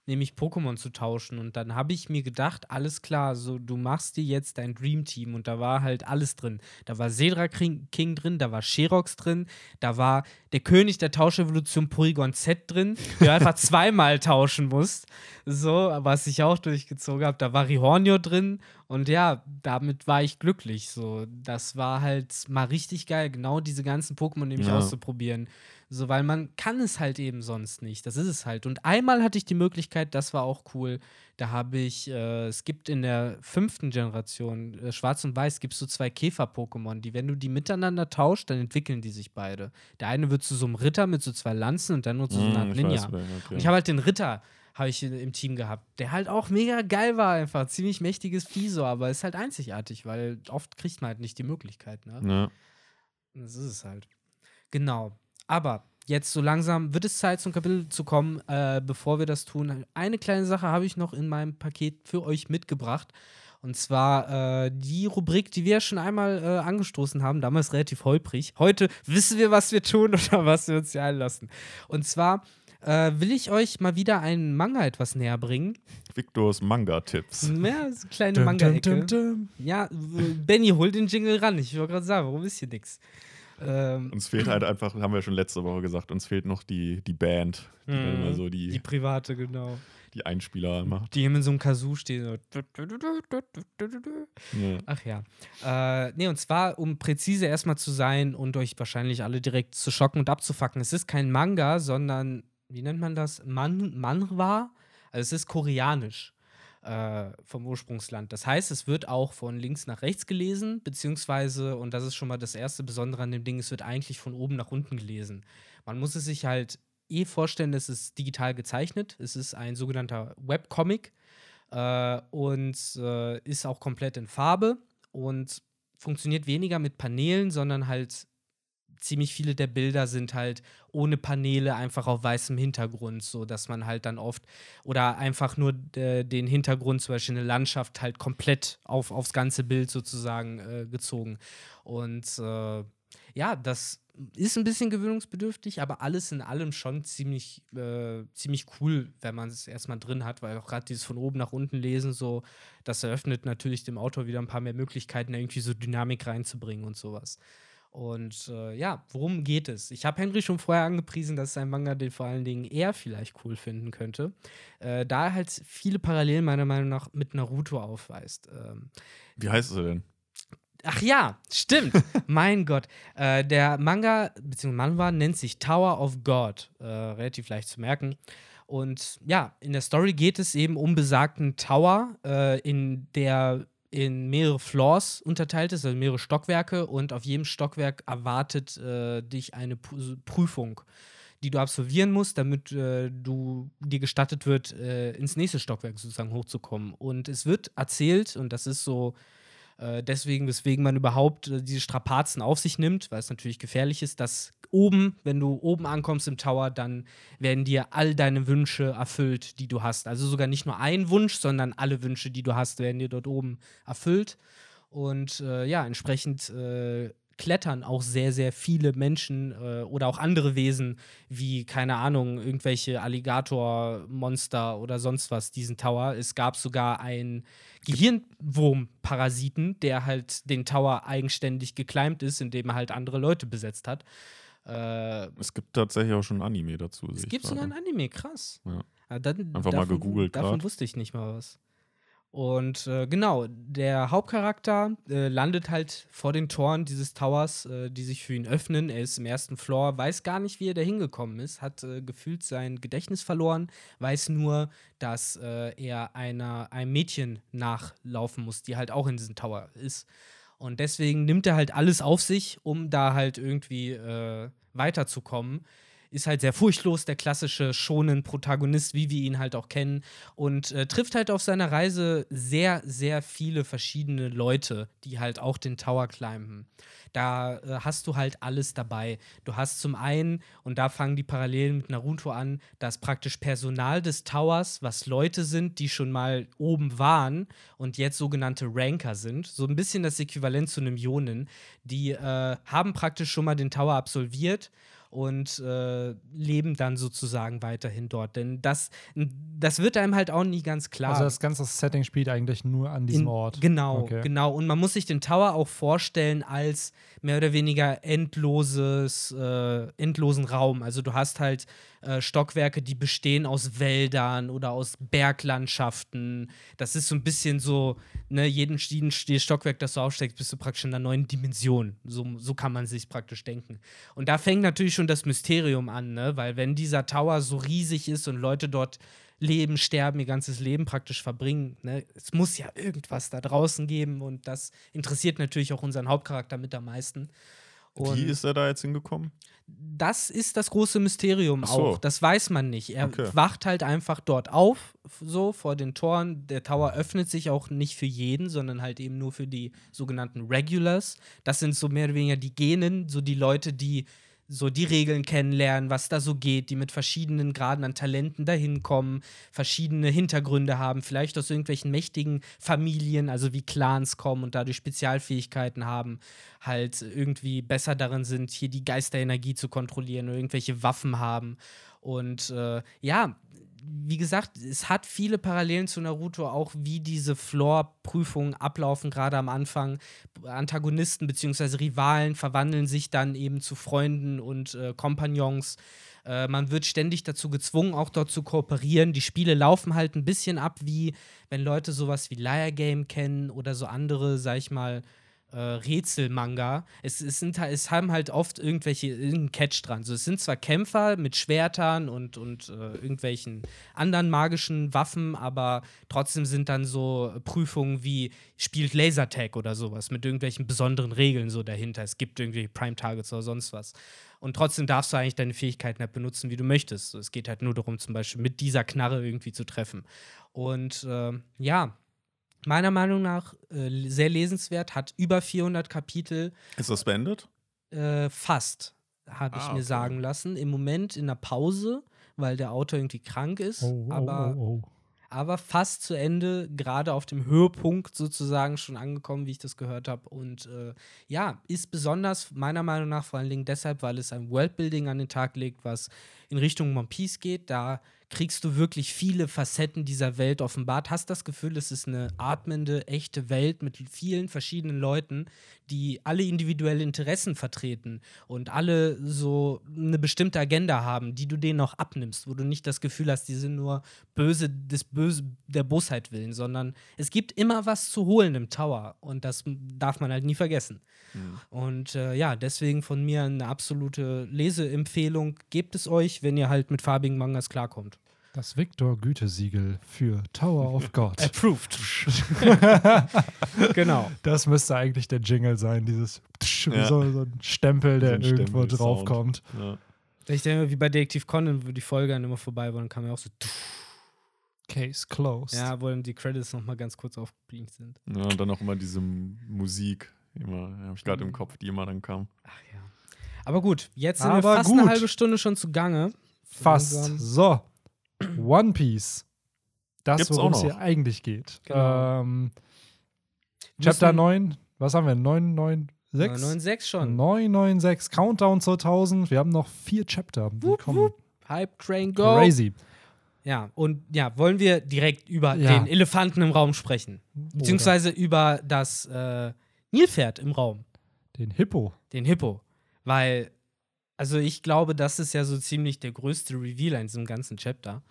nämlich Pokémon zu tauschen. Und dann habe ich mir gedacht, alles klar, so du machst dir jetzt dein Dream Team und da war halt alles drin. Da war Sedra King, drin, da war Sherox drin, da war der König der Tauschevolution Porygon Z drin, der einfach zweimal tauschen musst. So, was ich auch durchgezogen habe. Da war Rihornio drin und ja, damit war ich glücklich. So, das war halt mal richtig geil, genau diese ganzen Pokémon nämlich Ja. auszuprobieren. So, weil man kann es halt eben sonst nicht. Das ist es halt. Und einmal hatte ich die Möglichkeit, das war auch cool. Da habe ich, äh, es gibt in der fünften Generation, äh, Schwarz und Weiß, gibt es so zwei Käfer-Pokémon, die, wenn du die miteinander tauscht, dann entwickeln die sich beide. Der eine wird zu so einem Ritter mit so zwei Lanzen und dann nur zu so einer Art Hm, ich Ninja. weiß, okay. Und ich habe halt den Ritter habe ich im Team gehabt, der halt auch mega geil war einfach. Ziemlich mächtiges Vieh so, aber ist halt einzigartig, weil oft kriegt man halt nicht die Möglichkeit, ne? ja. Das ist es halt. Genau. Aber jetzt so langsam wird es Zeit, zum Kapitel zu kommen. Äh, bevor wir das tun, eine kleine Sache habe ich noch in meinem Paket für euch mitgebracht. Und zwar äh, die Rubrik, die wir ja schon einmal äh, angestoßen haben, damals relativ holprig. Heute wissen wir, was wir tun oder was wir uns hier einlassen. Und zwar äh, will ich euch mal wieder einen Manga etwas näher bringen. Victors Manga-Tipps. Ja, so kleine Manga-Ecke. Ja, Benny, hol den Jingle ran. Ich wollte gerade sagen, warum ist hier nix? Ähm, Uns fehlt halt einfach, haben wir schon letzte Woche gesagt, uns fehlt noch die, die Band, die dann immer so die, die die, private, genau. Einspieler macht. Die mit so einem Kazoo stehen. So. Ja. Ach ja. Äh, nee, und zwar, um präzise erstmal zu sein und euch wahrscheinlich alle direkt zu schocken und abzufacken. Es ist kein Manga, sondern, wie nennt man das? Man Manhwa? Also es ist koreanisch äh, vom Ursprungsland. Das heißt, es wird auch von links nach rechts gelesen, beziehungsweise, und das ist schon mal das erste Besondere an dem Ding, es wird eigentlich von oben nach unten gelesen. Man muss es sich halt eh vorstellen, es ist digital gezeichnet. Es ist ein sogenannter Webcomic äh, und äh, ist auch komplett in Farbe und funktioniert weniger mit Paneelen, sondern halt ziemlich viele der Bilder sind halt ohne Paneele einfach auf weißem Hintergrund, so dass man halt dann oft oder einfach nur äh, den Hintergrund, zum Beispiel eine Landschaft, halt komplett auf, aufs ganze Bild sozusagen äh, gezogen. Und äh, ja, das ist ein bisschen gewöhnungsbedürftig, aber alles in allem schon ziemlich, äh, ziemlich cool, wenn man es erstmal drin hat, weil auch gerade dieses von oben nach unten lesen, so, das eröffnet natürlich dem Autor wieder ein paar mehr Möglichkeiten, irgendwie so Dynamik reinzubringen und sowas. Und äh, ja, worum geht es? Ich habe Henry schon vorher angepriesen, dass es ein Manga, den vor allen Dingen er vielleicht cool finden könnte, äh, da er halt viele Parallelen meiner Meinung nach mit Naruto aufweist. Ähm, Wie heißt es denn? Ach ja, stimmt. mein Gott. Äh, der Manga, bzw. Manhwa, nennt sich Tower of God. Äh, relativ leicht zu merken. Und ja, in der Story geht es eben um besagten Tower, äh, in der in mehrere Floors unterteilt ist, also mehrere Stockwerke. Und auf jedem Stockwerk erwartet äh, dich eine Prüfung, die du absolvieren musst, damit äh, du dir gestattet wird, äh, ins nächste Stockwerk sozusagen hochzukommen. Und es wird erzählt, und das ist so äh, deswegen, weswegen man überhaupt äh, diese Strapazen auf sich nimmt, weil es natürlich gefährlich ist, dass oben, wenn du oben ankommst im Tower, dann werden dir all deine Wünsche erfüllt, die du hast. Also sogar nicht nur ein Wunsch, sondern alle Wünsche, die du hast, werden dir dort oben erfüllt. Und äh, ja, entsprechend äh, klettern auch sehr, sehr viele Menschen äh, oder auch andere Wesen, wie, keine Ahnung, irgendwelche Alligatormonster oder sonst was, diesen Tower. Es gab sogar einen Gehirnwurm-Parasiten, der halt den Tower eigenständig geclimbt ist, indem er halt andere Leute besetzt hat. Äh, Es gibt tatsächlich auch schon ein Anime dazu. es gibt sogar ein. Anime, krass. Ja. Dann, Einfach mal davon- gegoogelt Davon grad. wusste ich nicht mal was. Und äh, genau, der Hauptcharakter äh, landet halt vor den Toren dieses Towers, äh, die sich für ihn öffnen. Er ist im ersten Floor, weiß gar nicht, wie er da hingekommen ist, hat äh, gefühlt sein Gedächtnis verloren, weiß nur, dass äh, er einer, einem Mädchen nachlaufen muss, die halt auch in diesem Tower ist. Und deswegen nimmt er halt alles auf sich, um da halt irgendwie äh, weiterzukommen. Ist halt sehr furchtlos, der klassische schonen Protagonist, wie wir ihn halt auch kennen. Und äh, trifft halt auf seiner Reise sehr, sehr viele verschiedene Leute, die halt auch den Tower climben. Da äh, hast du halt alles dabei. Du hast zum einen, und da fangen die Parallelen mit Naruto an, das praktisch Personal des Towers, was Leute sind, die schon mal oben waren und jetzt sogenannte Ranker sind. So ein bisschen das Äquivalent zu einem Jonen. Die äh, haben praktisch schon mal den Tower absolviert und äh, leben dann sozusagen weiterhin dort. Denn das, das wird einem halt auch nie ganz klar. Also das ganze Setting spielt eigentlich nur an diesem In- Ort. Genau, Okay. genau. Und man muss sich den Tower auch vorstellen als mehr oder weniger endloses, äh, endlosen Raum. Also du hast halt äh, Stockwerke, die bestehen aus Wäldern oder aus Berglandschaften. Das ist so ein bisschen so, ne, jeden, jeden Stockwerk, das du aufsteigst, bist du praktisch in einer neuen Dimension. So, so kann man sich praktisch denken. Und da fängt natürlich schon das Mysterium an, ne? Weil wenn dieser Tower so riesig ist und Leute dort leben, sterben, ihr ganzes Leben praktisch verbringen, ne? Es muss ja irgendwas da draußen geben und das interessiert natürlich auch unseren Hauptcharakter mit am meisten. Und Wie ist er da jetzt hingekommen? das ist das große Mysterium so. auch. Das weiß man nicht. Er Okay. wacht halt einfach dort auf, so vor den Toren. Der Tower öffnet sich auch nicht für jeden, sondern halt eben nur für die sogenannten Regulars. Das sind so mehr oder weniger die Genen, so die Leute, die so die Regeln kennenlernen, was da so geht, die mit verschiedenen Graden an Talenten dahin kommen, verschiedene Hintergründe haben, vielleicht aus irgendwelchen mächtigen Familien, also wie Clans kommen und dadurch Spezialfähigkeiten haben, halt irgendwie besser darin sind, hier die Geisterenergie zu kontrollieren oder irgendwelche Waffen haben. Und äh, ja, wie gesagt, es hat viele Parallelen zu Naruto, auch wie diese Floor-Prüfungen ablaufen, gerade am Anfang. Antagonisten bzw. Rivalen verwandeln sich dann eben zu Freunden und äh, Kompagnons. Äh, man wird ständig dazu gezwungen, auch dort zu kooperieren. Die Spiele laufen halt ein bisschen ab, wie wenn Leute sowas wie Liar Game kennen oder so andere, sag ich mal, äh, Rätselmanga. Es, es, sind, halt- es haben halt oft irgendwelche irgendeinen Catch dran. So, es sind zwar Kämpfer mit Schwertern und, und äh, irgendwelchen anderen magischen Waffen, aber trotzdem sind dann so Prüfungen wie spielt Lasertag oder sowas mit irgendwelchen besonderen Regeln so dahinter. Es gibt irgendwelche Prime Targets oder sonst was. Und trotzdem darfst du eigentlich deine Fähigkeiten halt benutzen, wie du möchtest. So, es geht halt nur darum, zum Beispiel mit dieser Knarre irgendwie zu treffen. Und ähm, ja, meiner Meinung nach äh, sehr lesenswert, hat über 400 Kapitel, Ist das beendet? äh, fast, habe ich Ah, mir okay. sagen lassen. Im Moment in der Pause, weil der Autor irgendwie krank ist, Oh, oh, aber, oh, oh. aber fast zu Ende, gerade auf dem Höhepunkt sozusagen schon angekommen, wie ich das gehört habe. Und äh, ja, ist besonders meiner Meinung nach vor allen Dingen deshalb, weil es ein Worldbuilding an den Tag legt, was in Richtung One Piece geht. Da kriegst du wirklich viele Facetten dieser Welt offenbart. Hast das Gefühl, es ist eine atmende, echte Welt mit vielen verschiedenen Leuten, die alle individuelle Interessen vertreten und alle so eine bestimmte Agenda haben, die du denen auch abnimmst, wo du nicht das Gefühl hast, die sind nur böse des Böse der Bosheit willen, sondern es gibt immer was zu holen im Tower und das darf man halt nie vergessen. Und äh, ja, deswegen von mir eine absolute Leseempfehlung. Gebt es euch, wenn ihr halt mit farbigen Mangas klarkommt. Das Victor-Gütesiegel für Tower of God. Approved. genau. Das müsste eigentlich der Jingle sein, dieses Ja. so, so ein Stempel, der So ein irgendwo Stempel-Sound. draufkommt. Ja. Ich denke, wie bei Detektiv Conan, wo die Folge dann immer vorbei war, dann kam ja auch so, Case closed. ja, wo dann die Credits nochmal ganz kurz aufgeblinkt sind. ja, und dann auch immer diese Musik, immer, habe ich gerade Mhm. im Kopf, die immer dann kam. Ach ja. Aber gut, jetzt sind wir Aber fast gut. eine halbe Stunde schon zugange. Fast. Langsam. So. One Piece. Das, worum es hier eigentlich geht. Genau. Ähm, Chapter Müssen- 9, was haben wir? 996? 996 schon. 996, Countdown zur 1000. Wir haben noch vier Chapter. Wupp, wupp. Hype Train Go. Crazy. Ja, und ja, wollen wir direkt über Ja. den Elefanten im Raum sprechen? Beziehungsweise über das äh, Nilpferd im Raum, Den Hippo. den Hippo. Weil, also ich glaube, das ist ja so ziemlich der größte Reveal in diesem ganzen Chapter.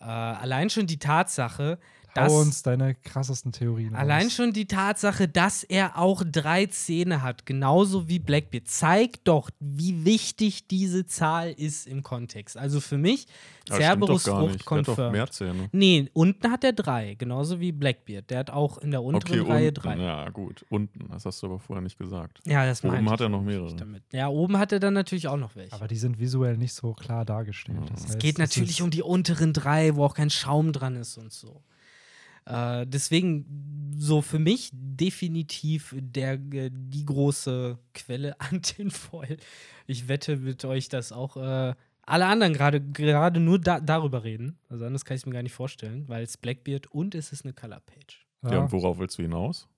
Äh, allein schon die Tatsache, dass. Hau uns deine krassesten Theorien Allein raus. schon die Tatsache, dass er auch drei Zähne hat, genauso wie Blackbeard, zeigt doch, wie wichtig diese Zahl ist im Kontext. Also für mich, doch Cerberus gar Frucht nicht. Der hat doch confirmed. mehr Zähne. Nee, unten hat er drei, genauso wie Blackbeard. Der hat auch in der unteren Okay, Reihe unten. drei. Ja, Ja, gut. Unten. Das hast du aber vorher nicht gesagt. das Oben hat er noch mehrere. Damit. Ja, oben hat er dann natürlich auch noch welche. Aber die sind visuell nicht so klar dargestellt. Ja. Das es heißt, geht natürlich um die unteren drei, wo auch kein Schaum dran ist und so. Äh, deswegen so für mich definitiv der, äh, die große Quelle an den Foil. Ich wette mit euch, dass auch äh, alle anderen gerade gerade nur da, darüber reden. Also anders kann ich es mir gar nicht vorstellen, weil es Blackbeard und es ist eine Color Page. Ja. und worauf willst du hinaus?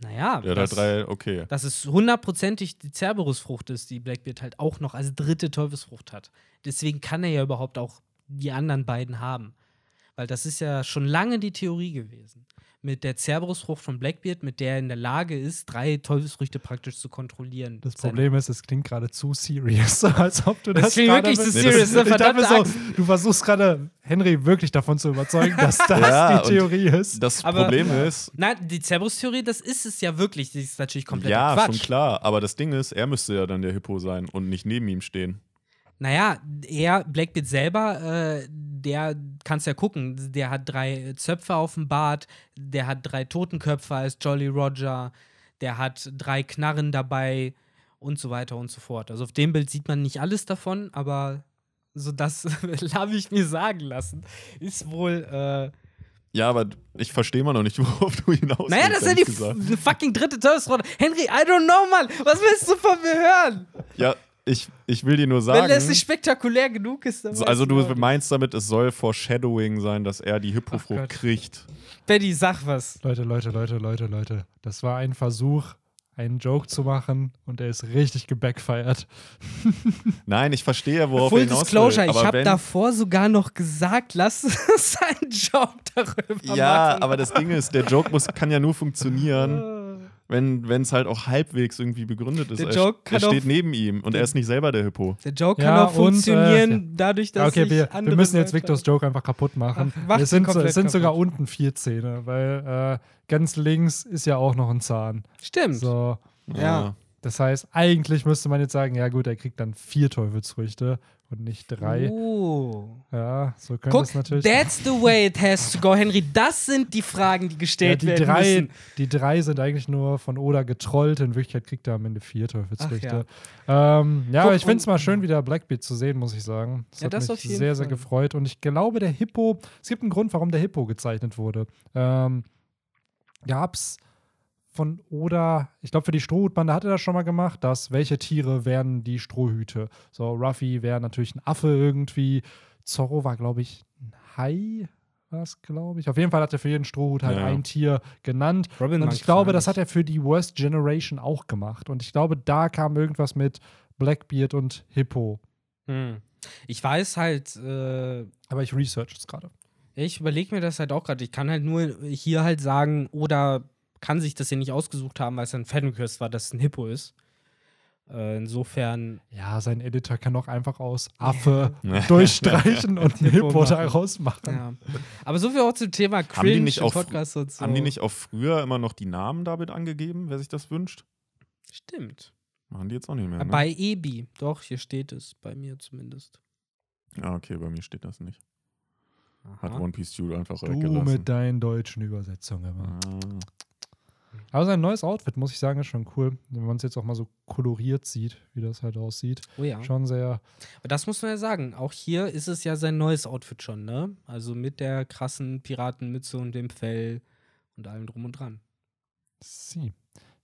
Naja, hat das, drei, okay. dass es hundertprozentig die Cerberus-Frucht ist, die Blackbeard halt auch noch als dritte Teufelsfrucht hat. Deswegen kann er ja überhaupt auch die anderen beiden haben. Weil das ist ja schon lange die Theorie gewesen. Mit der Cerberus-Frucht von Blackbeard, mit der er in der Lage ist, drei Teufelsfrüchte praktisch zu kontrollieren. Das Problem ist, es klingt gerade zu serious, als ob du Das das, klingt wirklich zu Nee, das- serious, ne? Ich dachte Verdammte so, du versuchst gerade Henry wirklich davon zu überzeugen, dass das Ja, die Theorie ist. Das Aber- Problem ist, Nein, die Cerberus-Theorie, das ist es ja wirklich. Die ist natürlich komplett ja, Quatsch. schon klar, aber das Ding ist, er müsste ja dann der Hippo sein und nicht neben ihm stehen. Naja, er, Blackbeard selber, äh, der kannst ja gucken, der hat drei Zöpfe auf dem Bart, der hat drei Totenköpfe als Jolly Roger, der hat drei Knarren dabei und so weiter und so fort. Also auf dem Bild sieht man nicht alles davon, aber so das habe ich mir sagen lassen, ist wohl. Äh ja, aber ich verstehe mal noch nicht, worauf du hinaus Naja, das ist ja die fucking dritte Todesrolle. Henry, I don't know, Mann. Was willst du von mir hören? Ja, ich, ich will dir nur sagen. Wenn es nicht spektakulär genug ist, dann. also du meinst damit, es soll Foreshadowing sein, dass er die Hippofrucht kriegt. Benny, sag was. Leute, Leute, Leute, Leute, Leute. Das war ein Versuch, einen Joke zu machen und er ist richtig gebackfired. Nein, ich verstehe, worauf Full er hinaus Disclosure, will. ich habe wenn- davor sogar noch gesagt, lass uns einen Joke darüber Ja, machen. aber das Ding ist, der Joke muss, kann ja nur funktionieren, wenn es halt auch halbwegs irgendwie begründet ist. Der er, Joke er kann steht auch- neben ihm und er ist nicht selber der Hippo. Der Joke Ja, kann auch und, äh, funktionieren, ja. dadurch, dass okay, sich wir, wir müssen jetzt Victors Joke einfach kaputt machen. Ach, es sind, es sind sogar unten vier Zähne, weil äh, ganz links ist ja auch noch ein Zahn. Stimmt. So, Ja. das heißt, eigentlich müsste man jetzt sagen, ja gut, er kriegt dann vier Teufelsfrüchte und nicht drei. Oh. Ja, so könnte Guck, es natürlich. that's the way it has to go, Henry. Das sind die Fragen, die ja, gestellt die, werden drei, müssen. die drei sind eigentlich nur von Oda getrollt. In Wirklichkeit kriegt er am Ende vier Teufelsfrüchte. Ach ja, ähm, ja Guck, aber ich finde es mal schön, wieder Blackbeard zu sehen, muss ich sagen. Das Ja, hat das mich sehr, sehr Fall. gefreut. Und ich glaube, der Hippo, es gibt einen Grund, warum der Hippo gezeichnet wurde. Ähm, Gab es von Oda, ich glaube, für die Strohhutbande hat er das schon mal gemacht, dass welche Tiere wären die Strohhüte? So, Ruffy wäre natürlich ein Affe irgendwie. Zorro war, glaube ich, ein Hai, was glaube ich. Auf jeden Fall hat er für jeden Strohhut halt Ja. ein Tier genannt. Robin Und ich glaube, das hat er für die Worst Generation auch gemacht. Und ich glaube, da kam irgendwas mit Blackbeard und Hippo. Hm. Ich weiß halt, äh, Aber ich research es gerade. ich überlege mir das halt auch gerade. Ich kann halt nur hier halt sagen, oder kann sich das hier nicht ausgesucht haben, weil es ein Fancurse war, dass es ein Hippo ist. Äh, insofern, Ja, sein Editor kann auch einfach aus Affe Ja. durchstreichen und einen Hippo daraus machen. ja. Aber so viel auch zum Thema Cringe Haben die nicht im auch- Podcast und so. Haben die nicht auch früher immer noch die Namen damit angegeben, wer sich das wünscht? Stimmt. Machen die jetzt auch nicht mehr. Ne? Bei Ebi. Doch, hier steht es. Bei mir zumindest. ah, okay, bei mir steht das nicht. Hat Aha. One Piece Studio einfach Du weggelassen. mit deinen deutschen Übersetzungen immer. Ah. Aber sein neues Outfit, muss ich sagen, ist schon cool. Wenn man es jetzt auch mal so koloriert sieht, wie das halt aussieht. Oh ja. Schon sehr. Aber das muss man ja sagen. Auch hier ist es ja sein neues Outfit schon, ne? Also mit der krassen Piratenmütze und dem Fell und allem drum und dran. Sie.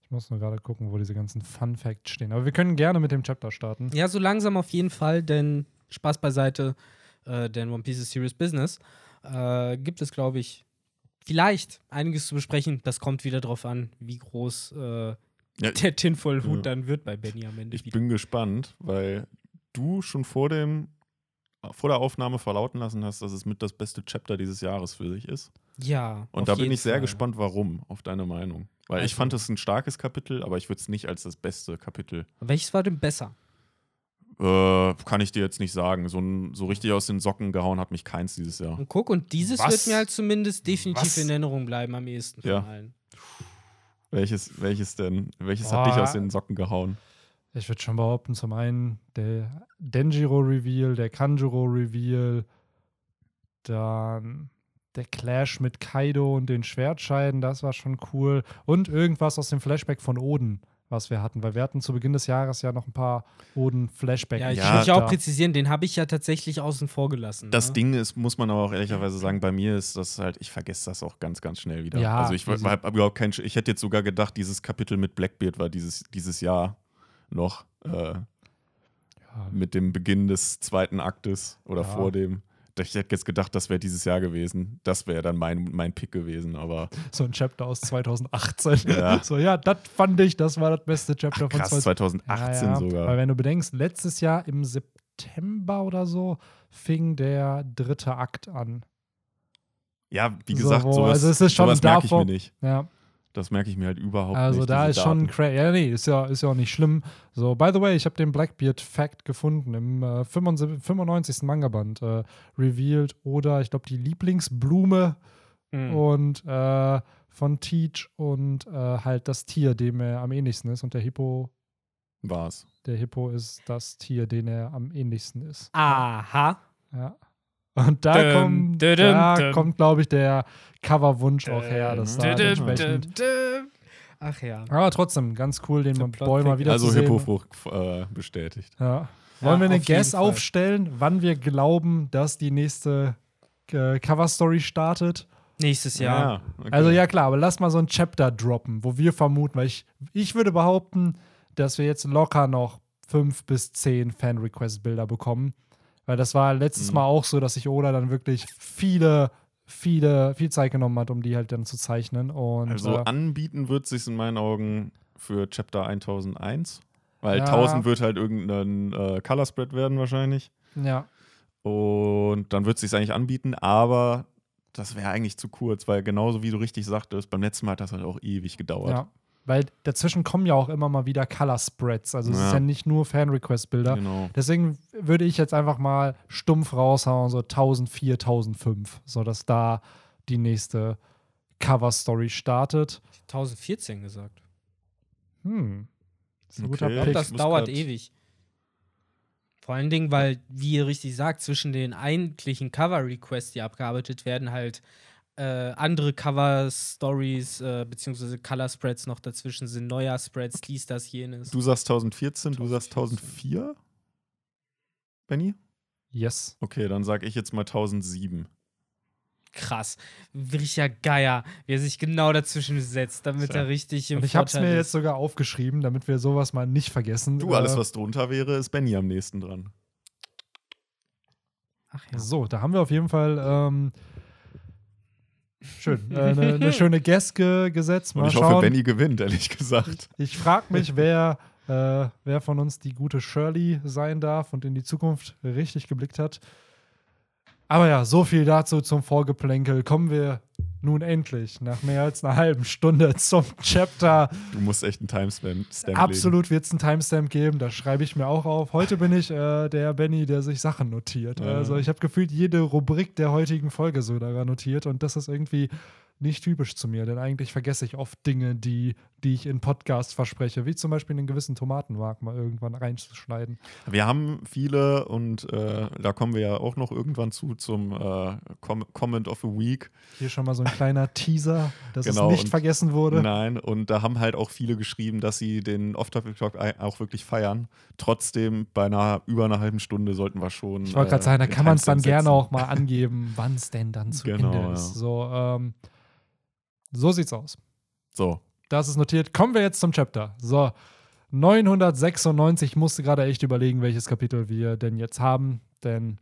Ich muss nur gerade gucken, wo diese ganzen Fun Facts stehen. Aber wir können gerne mit dem Chapter starten. Ja, so langsam auf jeden Fall, denn Spaß beiseite, äh, denn One Piece ist Serious Business. Äh, gibt es, glaube ich, vielleicht einiges zu besprechen. Das kommt wieder drauf an, wie groß äh, Ja, der Tinfoil-Hut Ja. dann wird bei Benny am Ende. ich wieder. bin gespannt, weil du schon vor dem vor der Aufnahme verlauten lassen hast, dass es mit das beste Chapter dieses Jahres für sich ist. Ja. Und da bin ich sehr Fall. gespannt, warum, auf deine Meinung. Weil ich Also- fand es ein starkes Kapitel, aber ich würde es nicht als das beste Kapitel. Welches war denn besser? Äh, kann ich dir jetzt nicht sagen. So, so richtig aus den Socken gehauen hat mich keins dieses Jahr. Und guck, und dieses Was? wird mir halt zumindest definitiv Was? in Erinnerung bleiben am ehesten von Ja. allen. Welches, welches denn? Welches hat dich Boah. aus den Socken gehauen? Ich würde schon behaupten, zum einen der Denjiro-Reveal, der Kanjuro-Reveal, dann der Clash mit Kaido und den Schwertscheiden, das war schon cool. Und irgendwas aus dem Flashback von Oden, was wir hatten, weil wir hatten zu Beginn des Jahres ja noch ein paar Oden-Flashbacks. Ja, ich Ja, muss ja auch präzisieren, den habe ich ja tatsächlich außen vor gelassen. Das ne? Ding ist, muss man aber auch ehrlicherweise sagen, bei mir ist das halt, ich vergesse das auch ganz, ganz schnell wieder. Ja, also ich easy. habe überhaupt kein, ich hätte jetzt sogar gedacht, dieses Kapitel mit Blackbeard war dieses, dieses Jahr noch äh, Ja, mit dem Beginn des zweiten Aktes oder Ja. vor dem. Ich hätte jetzt gedacht, das wäre dieses Jahr gewesen. Das wäre dann mein, mein Pick gewesen, aber so ein Chapter aus 2018. Ja. So, ja, das fand ich, das war das beste Chapter von krass, 2018. 2018 Ja, ja. sogar. Weil wenn du bedenkst, letztes Jahr im September oder so fing der dritte Akt an. ja, wie So, gesagt, wo- sowas, also es ist schon sowas merke ich mir nicht. Ja, Das merke ich mir halt überhaupt also nicht. da diese ist schon Daten. crazy. Ja, nee, ist ja, ist ja auch nicht schlimm. So, by the way, ich habe den Blackbeard-Fact gefunden im äh, 95. 95. Manga-Band. Äh, revealed oder ich glaube die Lieblingsblume Mhm. und äh, von Teach und äh, halt das Tier, dem er am ähnlichsten ist. Und der Hippo War's. der Hippo ist das Tier, den er am ähnlichsten ist. Aha. Ja. Und da Dum, kommt, dum, da dum. kommt glaube ich, der Coverwunsch auch her. Das da entsprechend. Ach ja. Aber trotzdem, ganz cool, den Boy mal wieder Also zu sehen. Hippofrucht äh, bestätigt. Ja. Wollen wir Ja, eine auf jeden Guess Fall. aufstellen, wann wir glauben, dass die nächste äh, Cover-Story startet? Nächstes Jahr. okay. Also ja klar, aber lass mal so ein Chapter droppen, wo wir vermuten, weil ich, ich würde behaupten, dass wir jetzt locker noch fünf bis zehn Fan-Request-Bilder bekommen. Weil das war letztes Mhm. Mal auch so, dass sich Oda dann wirklich viele, viele, viel Zeit genommen hat, um die halt dann zu zeichnen. Und Also äh, anbieten wird sich in meinen Augen für Chapter 1001. Weil Ja. 1000 wird halt irgendein äh, Color Spread werden wahrscheinlich. ja, Und dann wird es sich eigentlich anbieten, aber das wäre eigentlich zu kurz, weil genauso wie du richtig sagtest, beim letzten Mal hat das halt auch ewig gedauert. ja. Weil dazwischen kommen ja auch immer mal wieder Color-Spreads. Also es ist Ja. ja nicht nur Fan-Request-Bilder. Genau. Deswegen würde ich jetzt einfach mal stumpf raushauen, so 1004, 1005, sodass da die nächste Cover-Story startet. 1014 gesagt. Hm. Das ist ein Okay. guter Ich glaube, Ich das dauert ewig. Vor allen Dingen, weil, wie ihr richtig sagt, zwischen den eigentlichen Cover-Requests, die abgearbeitet werden, halt äh, andere Cover-Stories äh, beziehungsweise Color-Spreads noch dazwischen sind, neuer Spreads, dies, das, jenes. Du sagst 1014, du sagst 1014. 1004? Benny? Yes. Okay, dann sag ich jetzt mal 1007. Krass. Richtiger Geier, wie er sich genau dazwischen setzt, damit Tja. er richtig im Und ich habe es mir ist. jetzt sogar aufgeschrieben, damit wir sowas mal nicht vergessen. Du, alles, Äh, was drunter wäre, ist Benny am nächsten dran. Ach ja. So, da haben wir auf jeden Fall ähm, schön äh, eine, eine schöne Guess ge gesetzt. Und Mal ich schauen. hoffe, Benny gewinnt, ehrlich gesagt. Ich frage mich, wer, äh, wer von uns die gute Shirley sein darf und in die Zukunft richtig geblickt hat. Aber ja, so viel dazu zum Vorgeplänkel. Kommen wir nun endlich nach mehr als einer halben Stunde zum Chapter. Du musst echt einen Timestamp Stamp Absolut wird es einen Timestamp geben, das schreibe ich mir auch auf. Heute bin ich äh, der Benny, der sich Sachen notiert. Ja. Also ich habe gefühlt jede Rubrik der heutigen Folge so daran notiert und das ist irgendwie nicht typisch zu mir, denn eigentlich vergesse ich oft Dinge, die, die ich in Podcasts verspreche, wie zum Beispiel einen gewissen Tomatenmark mal irgendwann reinzuschneiden. Wir haben viele und äh, da kommen wir ja auch noch irgendwann zu zum äh, Com Comment of the Week. Hier schon mal so ein kleiner Teaser, dass Genau, es nicht vergessen wurde. Nein, und da haben halt auch viele geschrieben, dass sie den Off-Topic-Talk auch wirklich feiern. Trotzdem, bei einer über einer halben Stunde sollten wir schon. Ich wollte gerade äh, sagen, da kann man es dann Timestamp gerne setzen. auch mal angeben, wann es denn dann zu Genau, Ende ja. ist. So, ähm, so sieht's aus. So, Das ist notiert. Kommen wir jetzt zum Chapter. So, 996 ich musste gerade echt überlegen, welches Kapitel wir denn jetzt haben, denn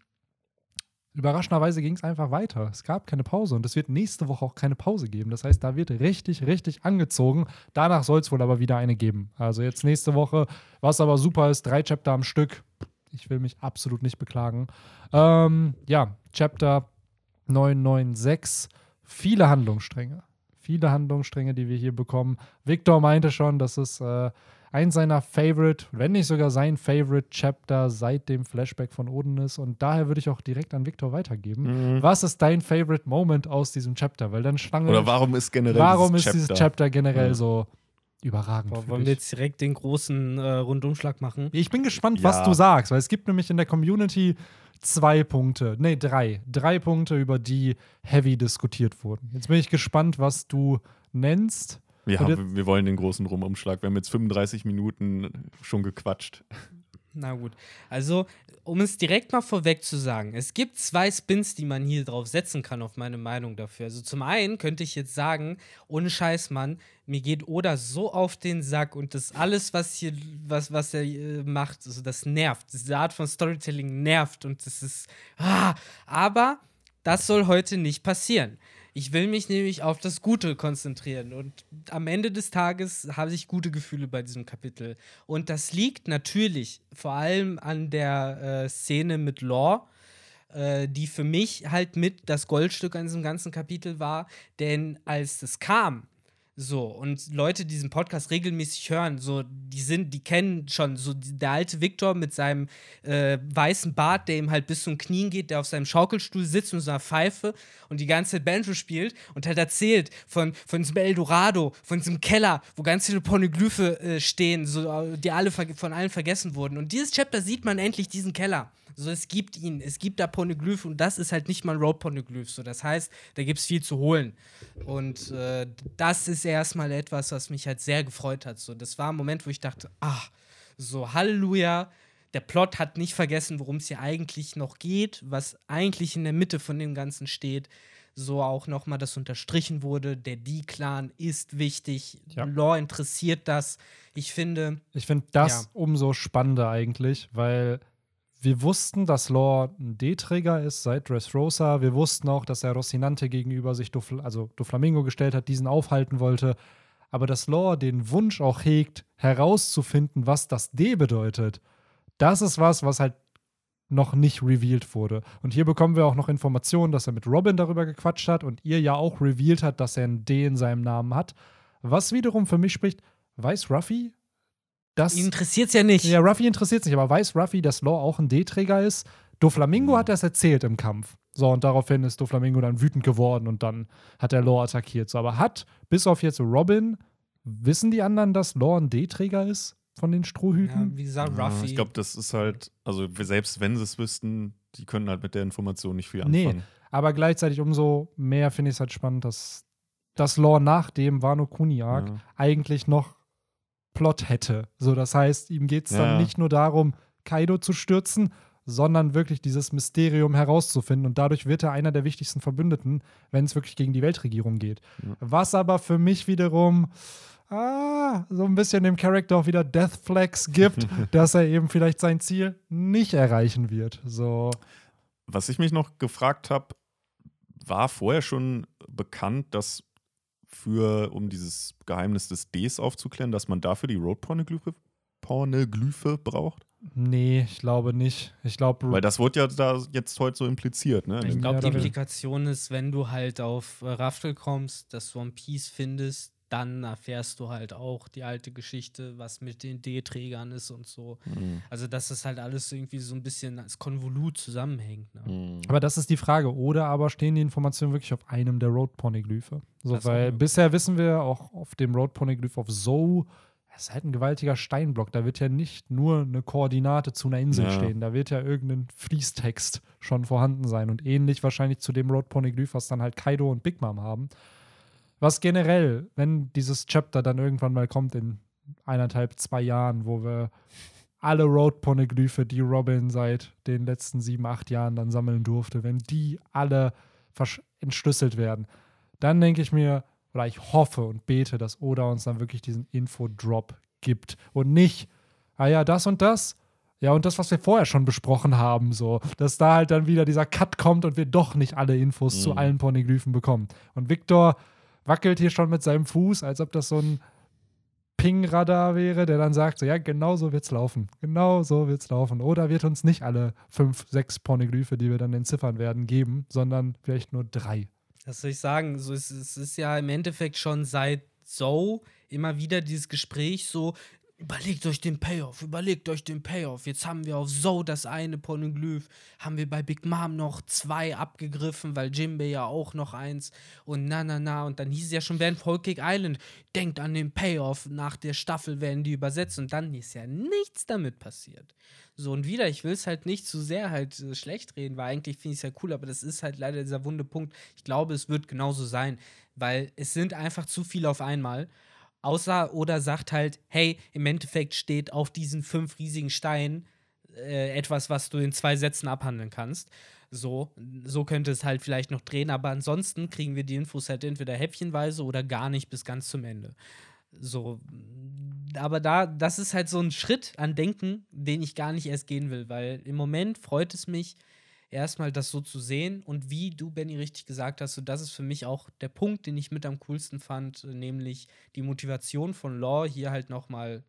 überraschenderweise ging es einfach weiter. Es gab keine Pause und es wird nächste Woche auch keine Pause geben. Das heißt, da wird richtig, richtig angezogen. Danach soll es wohl aber wieder eine geben. Also jetzt nächste Woche, was aber super ist, drei Chapter am Stück. Ich will mich absolut nicht beklagen. Ähm, ja, Chapter 996. Viele Handlungsstränge. Viele Handlungsstränge, die wir hier bekommen. Victor meinte schon, dass es äh, ein seiner Favorite, wenn nicht sogar sein Favorite Chapter seit dem Flashback von Oden ist. Und daher würde ich auch direkt an Victor weitergeben. Was ist dein Favorite Moment aus diesem Chapter? Weil dann Schlange. oder warum ist generell warum ist dieses dieses Chapter generell Ja. so überragend? Boah, wollen wir jetzt direkt den großen äh, Rundumschlag machen? Ich bin gespannt, was Ja. du sagst, weil es gibt nämlich in der Community zwei Punkte, nee, drei. Drei Punkte, über die heavy diskutiert wurden. Jetzt bin ich gespannt, was du nennst. Ja, wir wollen den großen Rumumschlag. Wir haben jetzt 35 Minuten schon gequatscht. Na gut. Also, um es direkt mal vorweg zu sagen, es gibt zwei Spins, die man hier drauf setzen kann, auf meine Meinung dafür. Also, zum einen könnte ich jetzt sagen, ohne Scheiß, Mann, mir geht Oda so auf den Sack und das alles, was hier, was, was er äh, macht, also das nervt. Diese Art von Storytelling nervt und das ist. Ah, aber das soll heute nicht passieren. Ich will mich nämlich auf das Gute konzentrieren und am Ende des Tages habe ich gute Gefühle bei diesem Kapitel. Und das liegt natürlich vor allem an der äh, Szene mit Law, äh, die für mich halt mit das Goldstück an diesem ganzen Kapitel war. Denn als es kam, So, und Leute, die diesen Podcast regelmäßig hören, so, die sind, die kennen schon so der alte Viktor mit seinem äh, weißen Bart, der ihm halt bis zum Knien geht, der auf seinem Schaukelstuhl sitzt mit so einer Pfeife und die ganze Zeit Banjo spielt und halt erzählt von, von diesem Eldorado, von diesem Keller, wo ganz viele Poneglyphe äh, stehen, so, die alle von allen vergessen wurden. Und dieses Chapter sieht man endlich diesen Keller. So, es gibt ihn, es gibt da Poneglyph und das ist halt nicht mal ein Road Poneglyph. So, das heißt, da gibt es viel zu holen. Und äh, das ist erstmal etwas, was mich halt sehr gefreut hat. So, das war ein Moment, wo ich dachte, ach, so, Halleluja. Der Plot hat nicht vergessen, worum es hier eigentlich noch geht, was eigentlich in der Mitte von dem Ganzen steht. So auch nochmal, das unterstrichen wurde. Der D-Clan ist wichtig. Ja. Law interessiert das. Ich finde. Ich finde das Ja. umso spannender eigentlich, weil wir wussten, dass Lore ein D-Träger ist seit Dressrosa. Wir wussten auch, dass er Rocinante gegenüber sich Dofl also Doflamingo gestellt hat, diesen aufhalten wollte. Aber dass Lore den Wunsch auch hegt, herauszufinden, was das D bedeutet, das ist was, was halt noch nicht revealed wurde. Und hier bekommen wir auch noch Informationen, dass er mit Robin darüber gequatscht hat und ihr ja auch revealed hat, dass er ein D in seinem Namen hat. Was wiederum für mich spricht, weiß Ruffy, dass. Ihn interessiert es ja nicht. Ja, Ruffy interessiert sich, aber weiß Ruffy, dass Law auch ein D-Träger ist? Doflamingo hat das erzählt im Kampf. So, und daraufhin ist Doflamingo dann wütend geworden und dann hat er Law attackiert. So, aber hat, bis auf jetzt Robin, wissen die anderen, dass Law ein D-Träger ist von den Ja, Strohhüten? wie gesagt, Ja, Ruffy. ich glaube, das ist halt, also selbst wenn sie es wüssten, die können halt mit der Information nicht viel Nee. anfangen. aber gleichzeitig umso mehr finde ich es halt spannend, dass das Law nach dem Wano Kuni-Arc Ja. eigentlich noch Plot hätte. So, das heißt, ihm geht es dann Ja. nicht nur darum, Kaido zu stürzen, sondern wirklich dieses Mysterium herauszufinden. Und dadurch wird er einer der wichtigsten Verbündeten, wenn es wirklich gegen die Weltregierung geht. Ja. Was aber für mich wiederum ah, so ein bisschen dem Charakter auch wieder Death Flags gibt, dass er eben vielleicht sein Ziel nicht erreichen wird. So, Was ich mich noch gefragt habe, war vorher schon bekannt, dass für, um dieses Geheimnis des Ds aufzuklären, dass man dafür die Road-Pornoglyphe Pornoglyphe braucht? nee, ich glaube nicht. Ich glaube, Weil das wurde ja da jetzt heute so impliziert, ne? Ich Ja, glaube, die Implikation ist, wenn du halt auf äh, Raftel kommst, das One Piece findest, dann erfährst du halt auch die alte Geschichte, was mit den D-Trägern ist und so. Mhm. Also, dass das halt alles irgendwie so ein bisschen als Konvolut zusammenhängt. Ne? Mhm. Aber das ist die Frage. Oder aber stehen die Informationen wirklich auf einem der Road-Poneglyphe? So, Das weil bisher wissen wir auch auf dem Road-Poneglyph auf Zoe, es ist halt ein gewaltiger Steinblock. Da wird ja nicht nur eine Koordinate zu einer Insel Ja. stehen. Da wird ja irgendein Fließtext schon vorhanden sein. Und ähnlich wahrscheinlich zu dem Road-Poneglyph, was dann halt Kaido und Big Mom haben. Was generell, wenn dieses Chapter dann irgendwann mal kommt in eineinhalb, zwei Jahren, wo wir alle Road-Poneglyphe, die Robin seit den letzten sieben, acht Jahren dann sammeln durfte, wenn die alle entschlüsselt werden, dann denke ich mir, oder ich hoffe und bete, dass Oda uns dann wirklich diesen Info-Drop gibt und nicht, ah ja, das und das, ja, und das, was wir vorher schon besprochen haben, so, dass da halt dann wieder dieser Cut kommt und wir doch nicht alle Infos zu Mhm. allen Poneglyphen bekommen. Und Victor wackelt hier schon mit seinem Fuß, als ob das so ein Ping-Radar wäre, der dann sagt, so, ja, genau so wird's laufen. Genau so wird's laufen. Oder wird uns nicht alle fünf, sechs Poneglyphe, die wir dann entziffern werden, geben, sondern vielleicht nur drei. Was soll ich sagen? So, es, es ist ja im Endeffekt schon seit so immer wieder dieses Gespräch so, überlegt euch den Payoff, überlegt euch den Payoff. Jetzt haben wir auf So das eine Poneglyph, haben wir bei Big Mom noch zwei abgegriffen, weil Jimbe ja auch noch eins und na na na und dann hieß es ja schon während Cake Island, denkt an den Payoff, nach der Staffel werden die übersetzt und dann ist ja nichts damit passiert. So und wieder, ich will es halt nicht zu sehr halt äh, schlecht reden, weil eigentlich finde ich es ja cool, aber das ist halt leider dieser wunde Punkt. Ich glaube, es wird genauso sein, weil es sind einfach zu viele auf einmal. Außer oder sagt halt, hey, im Endeffekt steht auf diesen fünf riesigen Steinen äh, etwas, was du in zwei Sätzen abhandeln kannst. So, so könnte es halt vielleicht noch drehen, aber ansonsten kriegen wir die Infos halt entweder häppchenweise oder gar nicht bis ganz zum Ende. So, aber da, das ist halt so ein Schritt an Denken, den ich gar nicht erst gehen will, weil im Moment freut es mich, erstmal das so zu sehen. Und wie du, Benny, richtig gesagt hast, so das ist für mich auch der Punkt, den ich mit am coolsten fand, äh, nämlich die Motivation von Law hier halt nochmal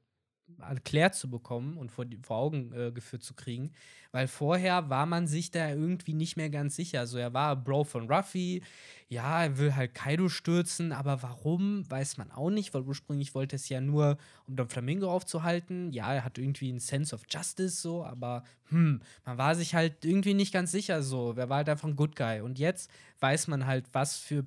erklärt zu bekommen und vor, die, vor Augen äh, geführt zu kriegen. Weil vorher war man sich da irgendwie nicht mehr ganz sicher. Also er war Bro von Ruffy, ja, er will halt Kaido stürzen, aber warum, weiß man auch nicht, weil ursprünglich wollte es ja nur, um Don Flamingo aufzuhalten. Ja, er hat irgendwie einen Sense of Justice so, aber hm, man war sich halt irgendwie nicht ganz sicher so. Wer war halt einfach ein Good Guy. Und jetzt weiß man halt, was für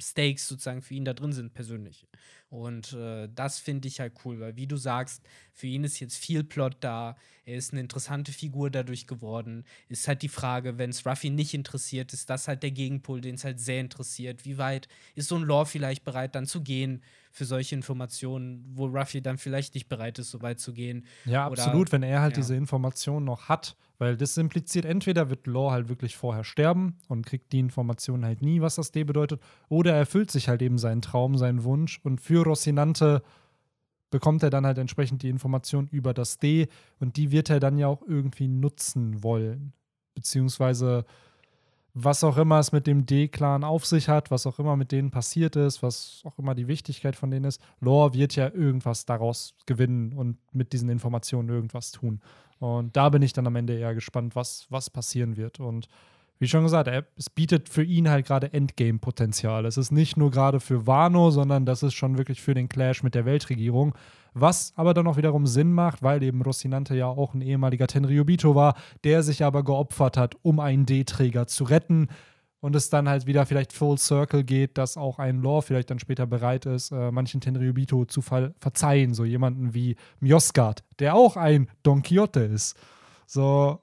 Stakes sozusagen für ihn da drin sind, persönlich. Und äh, das finde ich halt cool, weil wie du sagst, für ihn ist jetzt viel Plot da, er ist eine interessante Figur dadurch geworden. Ist halt die Frage, wenn es Ruffy nicht interessiert, ist das halt der Gegenpol, den es halt sehr interessiert. Wie weit ist so ein Lore vielleicht bereit, dann zu gehen für solche Informationen, wo Ruffy dann vielleicht nicht bereit ist, so weit zu gehen? Ja, Oder- absolut, wenn er halt ja. diese Informationen noch hat, weil das impliziert, entweder wird Law halt wirklich vorher sterben und kriegt die Informationen halt nie, was das D bedeutet, oder er erfüllt sich halt eben seinen Traum, seinen Wunsch und für Rocinante bekommt er dann halt entsprechend die Information über das D und die wird er dann ja auch irgendwie nutzen wollen. Beziehungsweise was auch immer es mit dem D-Clan auf sich hat, was auch immer mit denen passiert ist, was auch immer die Wichtigkeit von denen ist, Lore wird ja irgendwas daraus gewinnen und mit diesen Informationen irgendwas tun. Und da bin ich dann am Ende eher gespannt, was, was passieren wird. Und wie schon gesagt, es bietet für ihn halt gerade Endgame-Potenzial. Es ist nicht nur gerade für Wano, sondern das ist schon wirklich für den Clash mit der Weltregierung. Was aber dann auch wiederum Sinn macht, weil eben Rocinante ja auch ein ehemaliger Tenryubito war, der sich aber geopfert hat, um einen D-Träger zu retten. Und es dann halt wieder vielleicht Full Circle geht, dass auch ein Lore vielleicht dann später bereit ist, äh, manchen Tenryubito zu ver verzeihen. So jemanden wie Mjosgard, der auch ein Don Quixote ist. So,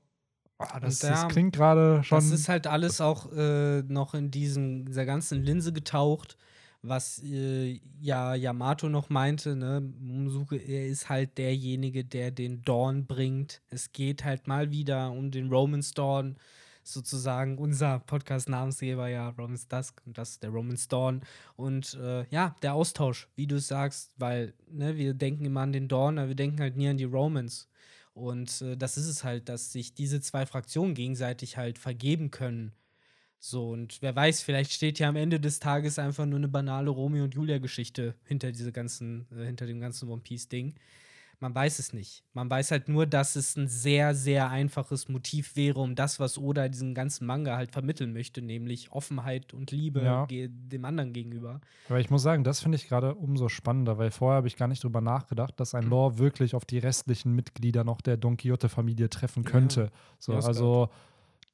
ah, das, Und das da- klingt gerade schon. Das ist halt alles auch äh, noch in diesen, dieser ganzen Linse getaucht, was äh, ja Yamato noch meinte, ne? Momosuke, er ist halt derjenige, der den Dawn bringt. Es geht halt mal wieder um den Romance Dawn, sozusagen unser Podcast-Namensgeber, ja, Romance Dusk und das ist der Romance Dawn. Und äh, ja, der Austausch, wie du es sagst, weil ne, wir denken immer an den Dawn, aber wir denken halt nie an die Romance. Und äh, das ist es halt, dass sich diese zwei Fraktionen gegenseitig halt vergeben können. So, und wer weiß, vielleicht steht ja am Ende des Tages einfach nur eine banale Romeo und Julia-Geschichte hinter diese ganzen, äh, hinter dem ganzen One Piece-Ding. Man weiß es nicht. Man weiß halt nur, dass es ein sehr, sehr einfaches Motiv wäre, um das, was Oda diesen ganzen Manga halt vermitteln möchte, nämlich Offenheit und Liebe Ja. dem anderen gegenüber. Aber ich muss sagen, das finde ich gerade umso spannender, weil vorher habe ich gar nicht drüber nachgedacht, dass Mhm. ein Lore wirklich auf die restlichen Mitglieder noch der Don Quixote-Familie treffen Ja. könnte. So, Ja, also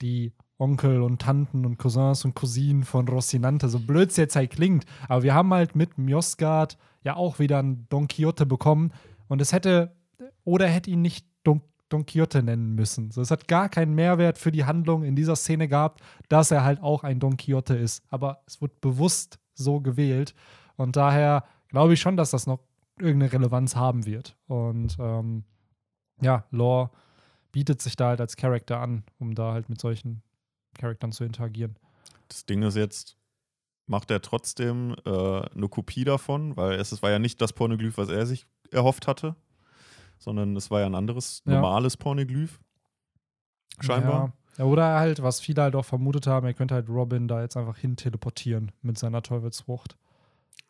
die Onkel und Tanten und Cousins und Cousinen von Rocinante, so blöd es jetzt halt klingt. Aber wir haben halt mit Mjosgard ja auch wieder einen Don Quixote bekommen und es hätte, oder hätte ihn nicht Don, Don Quixote nennen müssen. So, es hat gar keinen Mehrwert für die Handlung in dieser Szene gehabt, dass er halt auch ein Don Quixote ist. Aber es wird bewusst so gewählt. Und daher glaube ich schon, dass das noch irgendeine Relevanz haben wird. Und ähm, ja, Lore bietet sich da halt als Charakter an, um da halt mit solchen Charakteren zu interagieren. Das Ding ist jetzt, macht er trotzdem äh, eine Kopie davon, weil es, es war ja nicht das Pornoglyph, was er sich erhofft hatte, sondern es war ja ein anderes, Ja. normales Pornoglyph. Scheinbar. Ja. Ja, oder halt, was viele halt auch vermutet haben, er könnte halt Robin da jetzt einfach hin teleportieren mit seiner Teufelsfrucht.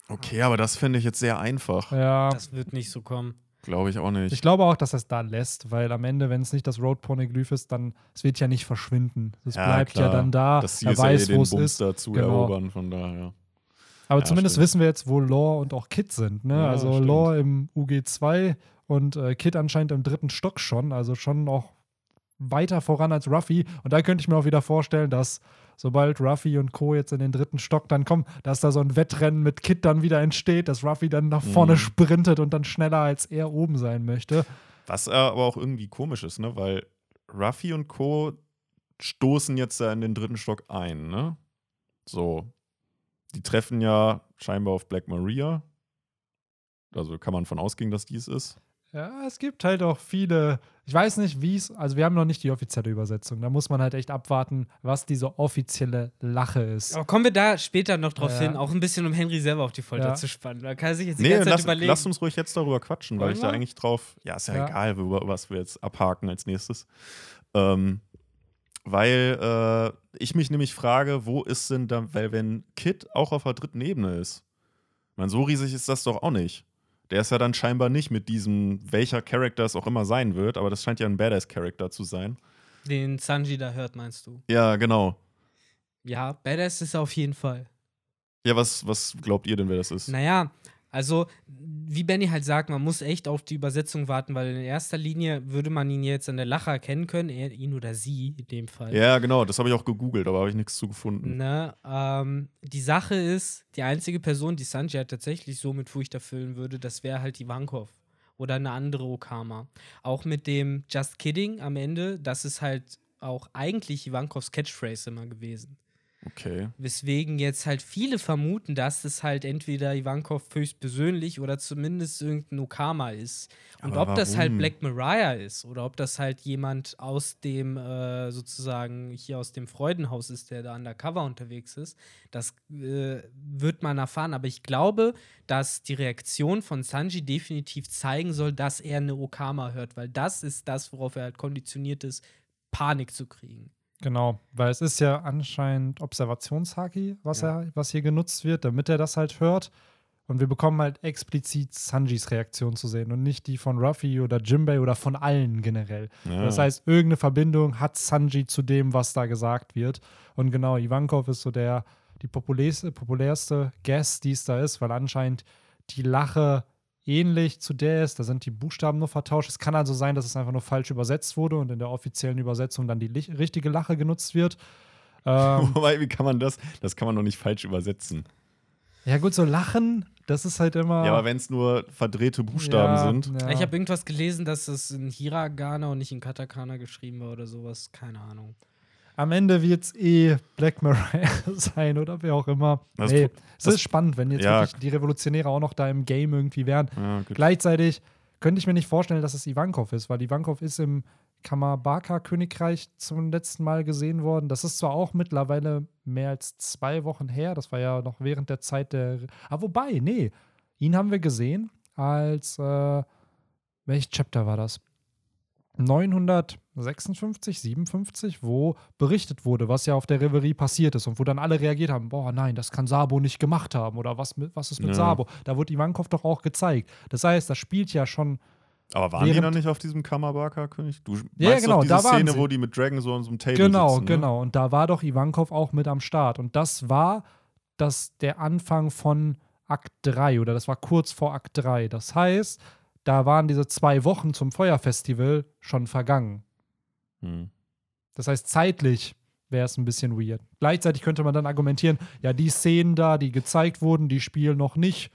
Okay, aber das finde ich jetzt sehr einfach. Ja. Das wird nicht so kommen. Glaube ich auch nicht. Ich glaube auch, dass er es da lässt, weil am Ende, wenn es nicht das Road Poneglyph ist, dann es wird ja nicht verschwinden. Es Ja, bleibt klar. ja dann da. das er ja weiß, wo es ist. da zu Genau. erobern, von daher. Aber Ja, zumindest stimmt. wissen wir jetzt, wo Lore und auch Kid sind. Ne? Also stimmt. Lore im UG2 und äh, Kid anscheinend im dritten Stock schon. Also schon noch weiter voran als Ruffy. Und da könnte ich mir auch wieder vorstellen, dass sobald Ruffy und Co. jetzt in den dritten Stock dann kommen, dass da so ein Wettrennen mit Kid dann wieder entsteht, dass Ruffy dann nach vorne Mhm. sprintet und dann schneller als er oben sein möchte. Was aber auch irgendwie komisch ist, ne? Weil Ruffy und Co. stoßen jetzt da in den dritten Stock ein, ne? So. Die treffen ja scheinbar auf Black Maria. Also kann man von ausgehen, dass dies ist. Ja, es gibt halt auch viele. Ich weiß nicht, wie es. Also, wir haben noch nicht die offizielle Übersetzung. Da muss man halt echt abwarten, was diese offizielle Lache ist. Aber kommen wir da später noch drauf Ja. hin, auch ein bisschen, um Henry selber auf die Folter Ja. zu spannen. Da kann er sich jetzt die Nee, ganze Zeit lass, überlegen. lass uns ruhig jetzt darüber quatschen, weil Wollen ich da eigentlich drauf. Ja, ist ja, Ja. egal, über was wir jetzt abhaken als nächstes. Ähm, weil äh, ich mich nämlich frage, wo ist denn da, weil wenn Kid auch auf der dritten Ebene ist, meine, so riesig ist das doch auch nicht. Der ist ja dann scheinbar nicht mit diesem, welcher Charakter es auch immer sein wird, aber das scheint ja ein Badass-Charakter zu sein. Den Sanji da hört, meinst du? Ja, genau. Ja, Badass ist er auf jeden Fall. Ja, was, was glaubt ihr denn, wer das ist? Naja, also, wie Benny halt sagt, man muss echt auf die Übersetzung warten, weil in erster Linie würde man ihn jetzt an der Lache erkennen können, er, ihn oder sie in dem Fall. Ja, genau, das habe ich auch gegoogelt, aber habe ich nichts zu gefunden. Ne, ähm, die Sache ist, die einzige Person, die Sanji halt tatsächlich so mit Furcht erfüllen würde, das wäre halt Ivankov oder eine andere Okama. Auch mit dem Just Kidding am Ende, das ist halt auch eigentlich Ivankovs Catchphrase immer gewesen. Okay. Weswegen jetzt halt viele vermuten, dass es halt entweder Ivankov höchstpersönlich oder zumindest irgendein Okama ist. Und Aber ob das halt warum? Black Mariah ist oder ob das halt jemand aus dem, äh, sozusagen hier aus dem Freudenhaus ist, der da undercover unterwegs ist, das äh, wird man erfahren. Aber ich glaube, dass die Reaktion von Sanji definitiv zeigen soll, dass er eine Okama hört, weil das ist das, worauf er halt konditioniert ist, Panik zu kriegen. Genau, weil es ist ja anscheinend Observationshaki, was, Ja. er, was hier genutzt wird, damit er das halt hört. Und wir bekommen halt explizit Sanjis Reaktion zu sehen und nicht die von Ruffy oder Jimbei oder von allen generell. Ja. Das heißt, irgendeine Verbindung hat Sanji zu dem, was da gesagt wird. Und genau, Ivankov ist so der, die populärste, populärste Guest, die es da ist, weil anscheinend die Lache ähnlich zu der ist. Da sind die Buchstaben nur vertauscht. Es kann also sein, dass es einfach nur falsch übersetzt wurde und in der offiziellen Übersetzung dann die richtige Lache genutzt wird. Ähm, Wobei, wie kann man das? Das kann man doch nicht falsch übersetzen. ja, gut, so Lachen, das ist halt immer. Ja, aber wenn es nur verdrehte Buchstaben Ja, sind. Ja. Ich habe irgendwas gelesen, dass es in Hiragana und nicht in Katakana geschrieben war oder sowas. Keine Ahnung. Am Ende wird es eh Black Mariah sein oder wer auch immer. Das- nee, es ist spannend, wenn jetzt Ja. wirklich die Revolutionäre auch noch da im Game irgendwie wären. Ja. Gleichzeitig könnte ich mir nicht vorstellen, dass es Ivankov ist, weil Ivankov ist im Kamabaka-Königreich zum letzten Mal gesehen worden. Das ist zwar auch mittlerweile mehr als zwei Wochen her, das war ja noch während der Zeit der. Ah, wobei, nee, ihn haben wir gesehen als. Äh, welches Chapter war das? 956, 57, wo berichtet wurde, was ja auf der Reverie passiert ist und wo dann alle reagiert haben: Boah, nein, das kann Sabo nicht gemacht haben oder was, mit, was ist mit Ja. Sabo? Da wurde Ivankov doch auch gezeigt. Das heißt, das spielt ja schon Aber waren die noch nicht auf diesem Kamabaka-König? Du Ja, genau, doch diese da waren Szene, sie. wo die mit Dragon so an so einem Table Genau, sitzen, ne? genau. Und da war doch Ivankov auch mit am Start. Und das war das, der Anfang von Akt 3 oder das war kurz vor Akt 3. Das heißt, da waren diese zwei Wochen zum Feuerfestival schon vergangen. Hm. Das heißt, zeitlich wäre es ein bisschen weird. Gleichzeitig könnte man dann argumentieren, ja, die Szenen da, die gezeigt wurden, die spielen noch nicht.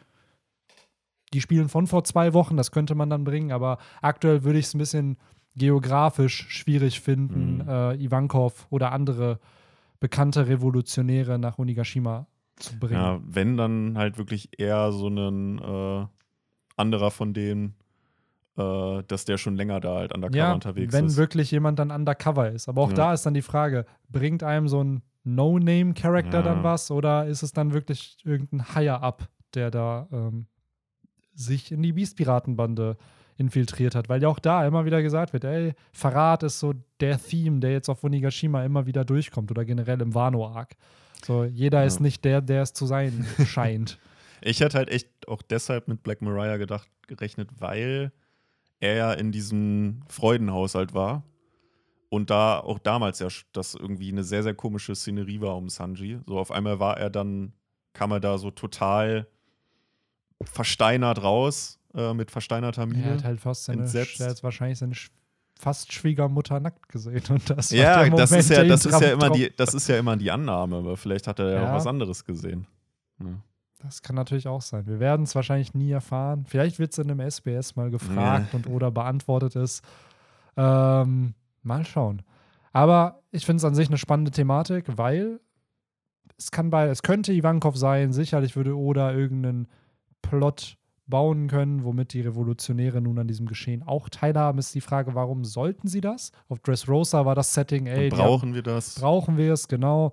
Die spielen von vor zwei Wochen, das könnte man dann bringen, aber aktuell würde ich es ein bisschen geografisch schwierig finden, Mhm. äh, Ivankov oder andere bekannte Revolutionäre nach Onigashima zu bringen. Ja, wenn dann halt wirklich eher so ein äh, anderer von denen, äh, dass der schon länger da halt undercover Ja, unterwegs wenn ist. wirklich jemand dann undercover ist. Aber auch Ja. da ist dann die Frage, bringt einem so ein No-Name-Charakter Ja. dann was oder ist es dann wirklich irgendein Higher-Up, der da ähm, sich in die Beast-Piratenbande infiltriert hat? Weil ja auch da immer wieder gesagt wird, ey, Verrat ist so der Theme, der jetzt auf Onigashima immer wieder durchkommt oder generell im Wano-Arc. So, jeder Ja. ist nicht der, der es zu sein scheint. Ich hätte halt echt auch deshalb mit Black Mariah gedacht, gerechnet, weil er ja in diesem Freudenhaushalt war. Und da auch damals ja das irgendwie eine sehr, sehr komische Szenerie war um Sanji. So auf einmal war er dann, kam er da so total versteinert raus, äh, mit versteinerter er Miene. hat halt fast seine, Entsetzt. er hat wahrscheinlich seine fast Schwiegermutter nackt gesehen. Und das war ja, der das Moment, ist ja, das ist ja immer die, das ist ja immer die Annahme, aber vielleicht hat er ja, Ja. auch was anderes gesehen. Ja. Das kann natürlich auch sein. Wir werden es wahrscheinlich nie erfahren. Vielleicht wird es in einem SBS mal gefragt und oder beantwortet ist. Ähm, mal schauen. Aber ich finde es an sich eine spannende Thematik, weil es kann bei, es könnte Ivankov sein, sicherlich würde Oda irgendeinen Plot bauen können, womit die Revolutionäre nun an diesem Geschehen auch teilhaben, ist die Frage, warum sollten sie das? Auf Dressrosa war das Setting, ey, Und brauchen wir das? brauchen wir es, genau.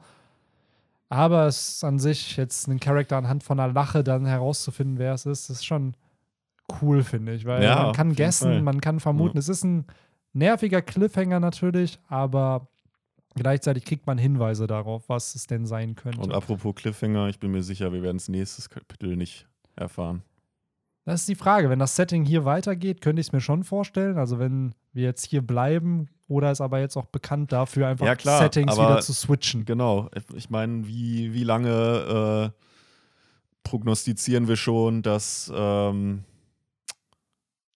Aber es ist an sich jetzt einen Charakter anhand von einer Lache dann herauszufinden, wer es ist, ist schon cool, finde ich. Weil Ja, man kann guessen, Fall. man kann vermuten, Ja. es ist ein nerviger Cliffhanger natürlich, aber gleichzeitig kriegt man Hinweise darauf, was es denn sein könnte. Und apropos Cliffhanger, ich bin mir sicher, wir werden es nächstes Kapitel nicht erfahren. Das ist die Frage. Wenn das Setting hier weitergeht, könnte ich es mir schon vorstellen. Also wenn wir jetzt hier bleiben, oder ist aber jetzt auch bekannt dafür, einfach Ja, klar, Settings wieder zu switchen. Genau. Ich meine, wie, wie lange äh, prognostizieren wir schon, dass ähm,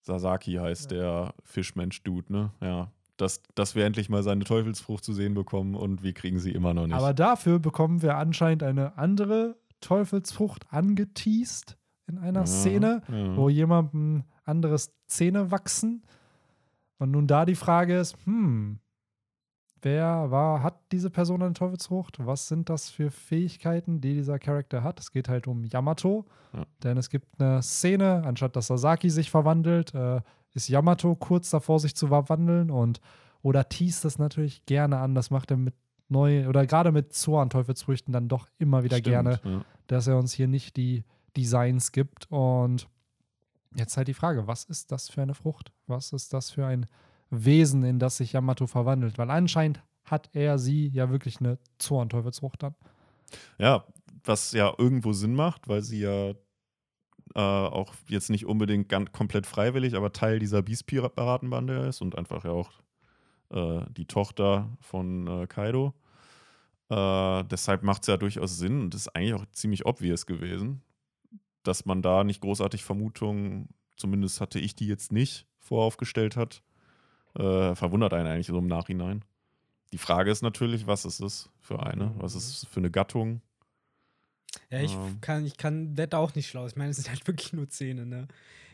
Sasaki heißt der Fischmensch-Dude, ne? Ja. Dass, dass wir endlich mal seine Teufelsfrucht zu sehen bekommen und wir kriegen sie immer noch nicht. Aber dafür bekommen wir anscheinend eine andere Teufelsfrucht angeteased in einer Ja, Szene, ja. wo jemandem anderes Zähne wachsen. Und nun da die Frage ist, hm, wer war, hat diese Person eine Teufelsfrucht? Was sind das für Fähigkeiten, die dieser Charakter hat? Es geht halt um Yamato, Ja. denn es gibt eine Szene, anstatt dass Sasaki sich verwandelt, äh, ist Yamato kurz davor, sich zu verwandeln und oder teast das natürlich gerne an. Das macht er mit neu oder gerade mit Zoan-Teufelsfrüchten dann doch immer wieder Stimmt, gerne Ja. dass er uns hier nicht die Designs gibt. Und jetzt halt die Frage, was ist das für eine Frucht? Was ist das für ein Wesen, in das sich Yamato verwandelt? Weil anscheinend hat er sie ja wirklich eine Zorn-Teufelsfrucht dann. Ja, was ja irgendwo Sinn macht, weil sie ja äh, auch jetzt nicht unbedingt ganz komplett freiwillig, aber Teil dieser Beast-Piratenbande ist und einfach ja auch äh, die Tochter von äh, Kaido. Äh, deshalb macht es ja durchaus Sinn und ist eigentlich auch ziemlich obvious gewesen, dass man da nicht großartig Vermutungen, zumindest hatte ich die jetzt nicht, voraufgestellt hat. Äh, verwundert einen eigentlich so im Nachhinein. Die Frage ist natürlich, was ist es für eine? Was ist es für eine Gattung? Ja, ich Ähm. kann, ich kann, werd da auch nicht schlau. Ich meine, es sind halt wirklich nur Zähne, ne?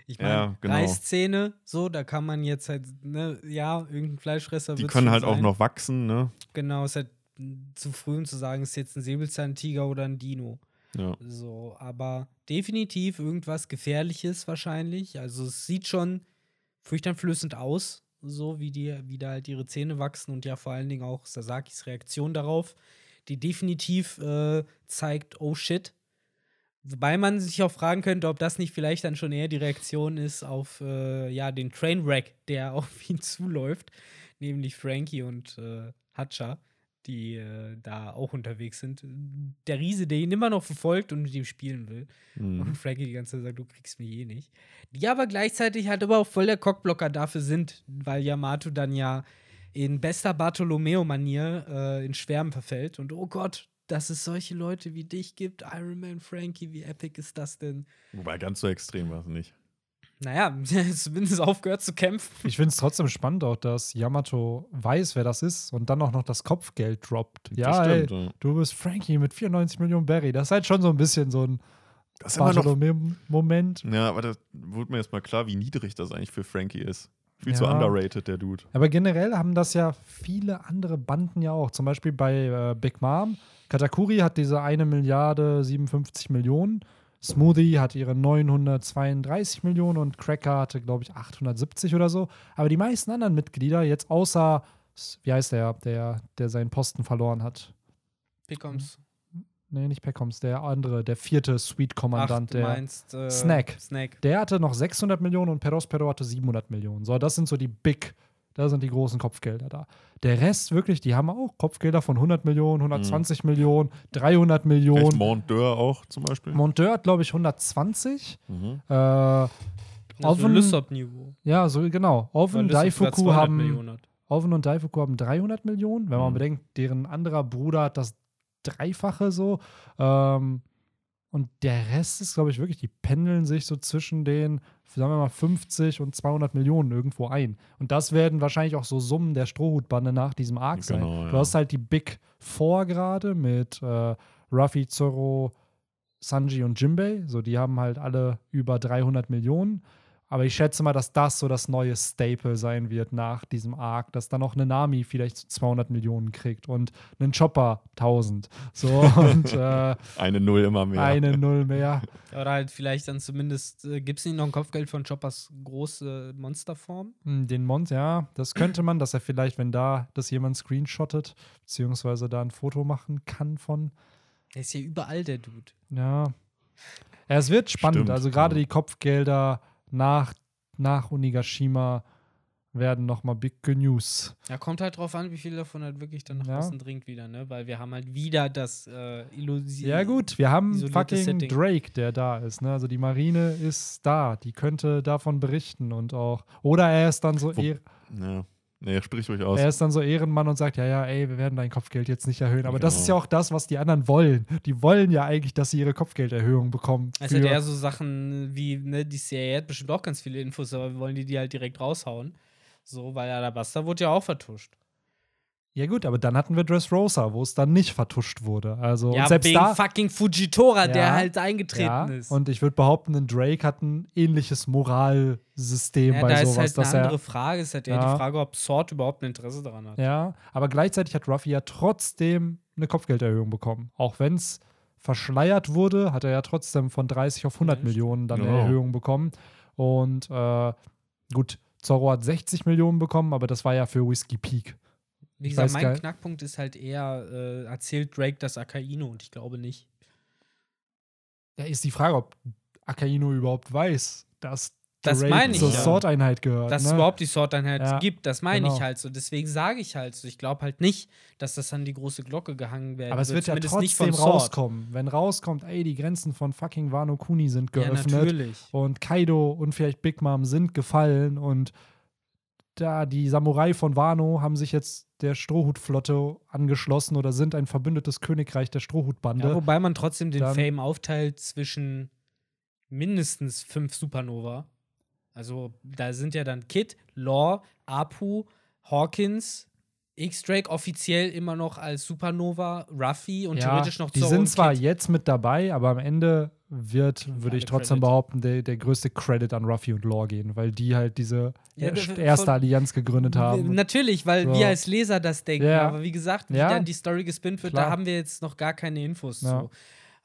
Ich meine, Ja, genau. Reißzähne, so, da kann man jetzt halt, ne, ja, irgendein Fleischfresser Die können halt auch sein. noch wachsen, ne? Genau, ist halt m, zu früh, um zu sagen, ist jetzt ein Säbelzahntiger oder ein Dino. Ja. So, aber definitiv irgendwas Gefährliches wahrscheinlich. Also es sieht schon furchteinflößend aus, so wie die, wie da halt ihre Zähne wachsen und ja vor allen Dingen auch Sasakis Reaktion darauf, die definitiv äh, zeigt, oh shit. Wobei man sich auch fragen könnte, ob das nicht vielleicht dann schon eher die Reaktion ist auf äh, ja, den Trainwreck, der auf ihn zuläuft, nämlich Frankie und äh, Hatcha, die äh, da auch unterwegs sind. Der Riese, der ihn immer noch verfolgt und mit ihm spielen will. Mhm. Und Frankie die ganze Zeit sagt, du kriegst mich eh nicht. Die aber gleichzeitig halt aber auch voll der Cockblocker dafür sind, weil Yamato dann ja in bester Bartolomeo-Manier äh, in Schwärmen verfällt. Und oh Gott, dass es solche Leute wie dich gibt, Iron Man, Frankie, wie epic ist das denn? Wobei ganz so extrem war es nicht. Naja, zumindest aufgehört zu kämpfen. Ich finde es trotzdem spannend auch, dass Yamato weiß, wer das ist und dann auch noch das Kopfgeld droppt. Ja, ey, stimmt, ja. du bist Frankie mit 94 Millionen Barry. Das ist halt schon so ein bisschen so ein Das ist immer noch. Bartholomew-Moment. Ja, aber da wurde mir jetzt mal klar, wie niedrig das eigentlich für Frankie ist. Viel zu Ja. underrated, der Dude. Aber generell haben das ja viele andere Banden ja auch. Zum Beispiel bei äh, Big Mom. Katakuri hat diese 1 Milliarde 57 Millionen. Smoothie hat ihre 932 Millionen und Cracker hatte, glaube ich, 870 oder so. Aber die meisten anderen Mitglieder, jetzt außer, wie heißt der, der, der seinen Posten verloren hat? Bekommst. Nee, nicht Peckoms, der andere, der vierte Suite-Kommandant, du der. meinst äh, Snack. Snack. Der hatte noch 600 Millionen und Perospero hatte 700 Millionen. So, das sind so die Big, da sind die großen Kopfgelder da. Der Rest wirklich, die haben auch Kopfgelder von 100 Millionen, 120 Millionen, 300 Echt Millionen. Monteur auch zum Beispiel. Monteur hat, glaube ich, 120. mhm. Äh, Also Oven- Lysop-Niveau. ja, so genau. Oven, Daifuku haben. Oven und Daifuku haben 300 Millionen. Wenn man Mhm. bedenkt, deren anderer Bruder hat das Dreifache so. Ähm, und der Rest ist, glaube ich, wirklich, die pendeln sich so zwischen den, sagen wir mal, 50 und 200 Millionen irgendwo ein. Und das werden wahrscheinlich auch so Summen der Strohhutbande nach diesem Arc sein. Genau, Du ja. hast halt die Big Four gerade mit äh, Ruffy, Zoro, Sanji und Jimbei. So, die haben halt alle über 300 Millionen. Aber ich schätze mal, dass das so das neue Staple sein wird nach diesem Arc, dass dann auch eine Nami vielleicht so 200 Millionen kriegt und einen Chopper 1000. So, und äh, Eine Null immer mehr. eine Null mehr. Oder halt vielleicht dann zumindest, äh, gibt es nicht noch ein Kopfgeld von Choppers große Monsterform? Hm, Den Mont, ja, das könnte man, dass er vielleicht, wenn da das jemand screenshottet, beziehungsweise da ein Foto machen kann von, Der ist ja überall der Dude. Ja. ja es wird spannend. Stimmt, also gerade ja. die Kopfgelder nach, nach Onigashima werden nochmal Big News. Ja, kommt halt drauf an, wie viel davon halt wirklich dann nach Ja. außen dringt wieder, ne? Weil wir haben halt wieder das äh, Illusion. Ja, gut, wir haben fucking Setting. Drake, der da ist. Ne? Also die Marine ist da. Die könnte davon berichten und auch. Oder er ist dann so Wo- ehr, Ja. Nee, sprich ruhig aus. er ist dann so Ehrenmann und sagt, ja, ja, ey, wir werden dein Kopfgeld jetzt nicht erhöhen. Aber das Genau. ist ja auch das, was die anderen wollen. Die wollen ja eigentlich, dass sie ihre Kopfgelderhöhung bekommen. Es für- hat eher so Sachen wie, ne, die CIA hat bestimmt auch ganz viele Infos, aber wir wollen die, die halt direkt raushauen. So, weil Alabasta wurde ja auch vertuscht. Ja gut, aber dann hatten wir Dressrosa, wo es dann nicht vertuscht wurde. Also ja, und selbst wegen da, fucking Fujitora, der Ja, halt eingetreten ja, ist. und ich würde behaupten, ein Drake hat ein ähnliches Moralsystem ja, bei da sowas, ist halt dass eine er andere Frage. Ist halt eher Ja. die Frage, ob Sword überhaupt ein Interesse daran hat. Ja, aber gleichzeitig hat Ruffy ja trotzdem eine Kopfgelderhöhung bekommen. Auch wenn es verschleiert wurde, hat er ja trotzdem von 30 auf 100 Ja, stimmt. Millionen dann eine. Erhöhung bekommen. Und äh, gut, Zorro hat 60 Millionen bekommen, aber das war ja für Whiskey Peak. Wie gesagt, mein gar- Knackpunkt ist halt eher, äh, erzählt Drake das Akaino und ich glaube nicht. Da ist die Frage, ob Akaino überhaupt weiß, dass Das Drake meine ich zur ja. Sword-Einheit gehört. Dass ne? es überhaupt die Sword-Einheit Ja, gibt, das meine genau. ich halt so. Deswegen sage ich halt so. Ich glaube halt nicht, dass das an die große Glocke gehangen werden aber es wird ja Zumindest nicht trotzdem von rauskommen. Wenn rauskommt, ey, die Grenzen von fucking Wano Kuni sind Ja, geöffnet. natürlich. und Kaido und vielleicht Big Mom sind gefallen und da die Samurai von Wano haben sich jetzt der Strohhutflotte angeschlossen oder sind ein verbündetes Königreich der Strohhutbande. Ja, wobei man trotzdem den Dann- Fame aufteilt zwischen mindestens fünf Supernova. Also da sind ja dann Kid, Law, Apu, Hawkins, X-Drake offiziell immer noch als Supernova, Ruffy und ja, theoretisch noch die Zoro sind zwar Kid. jetzt mit dabei, aber am Ende wird, würde ich trotzdem Credit. behaupten, der, der größte Credit an Ruffy und Law gehen, weil die halt diese Ja, erst- von- erste Allianz gegründet haben. Natürlich, weil So. wir als Leser das denken. Ja. Aber wie gesagt, wie Ja. dann die Story gespinnt wird, Klar. da haben wir jetzt noch gar keine Infos zu.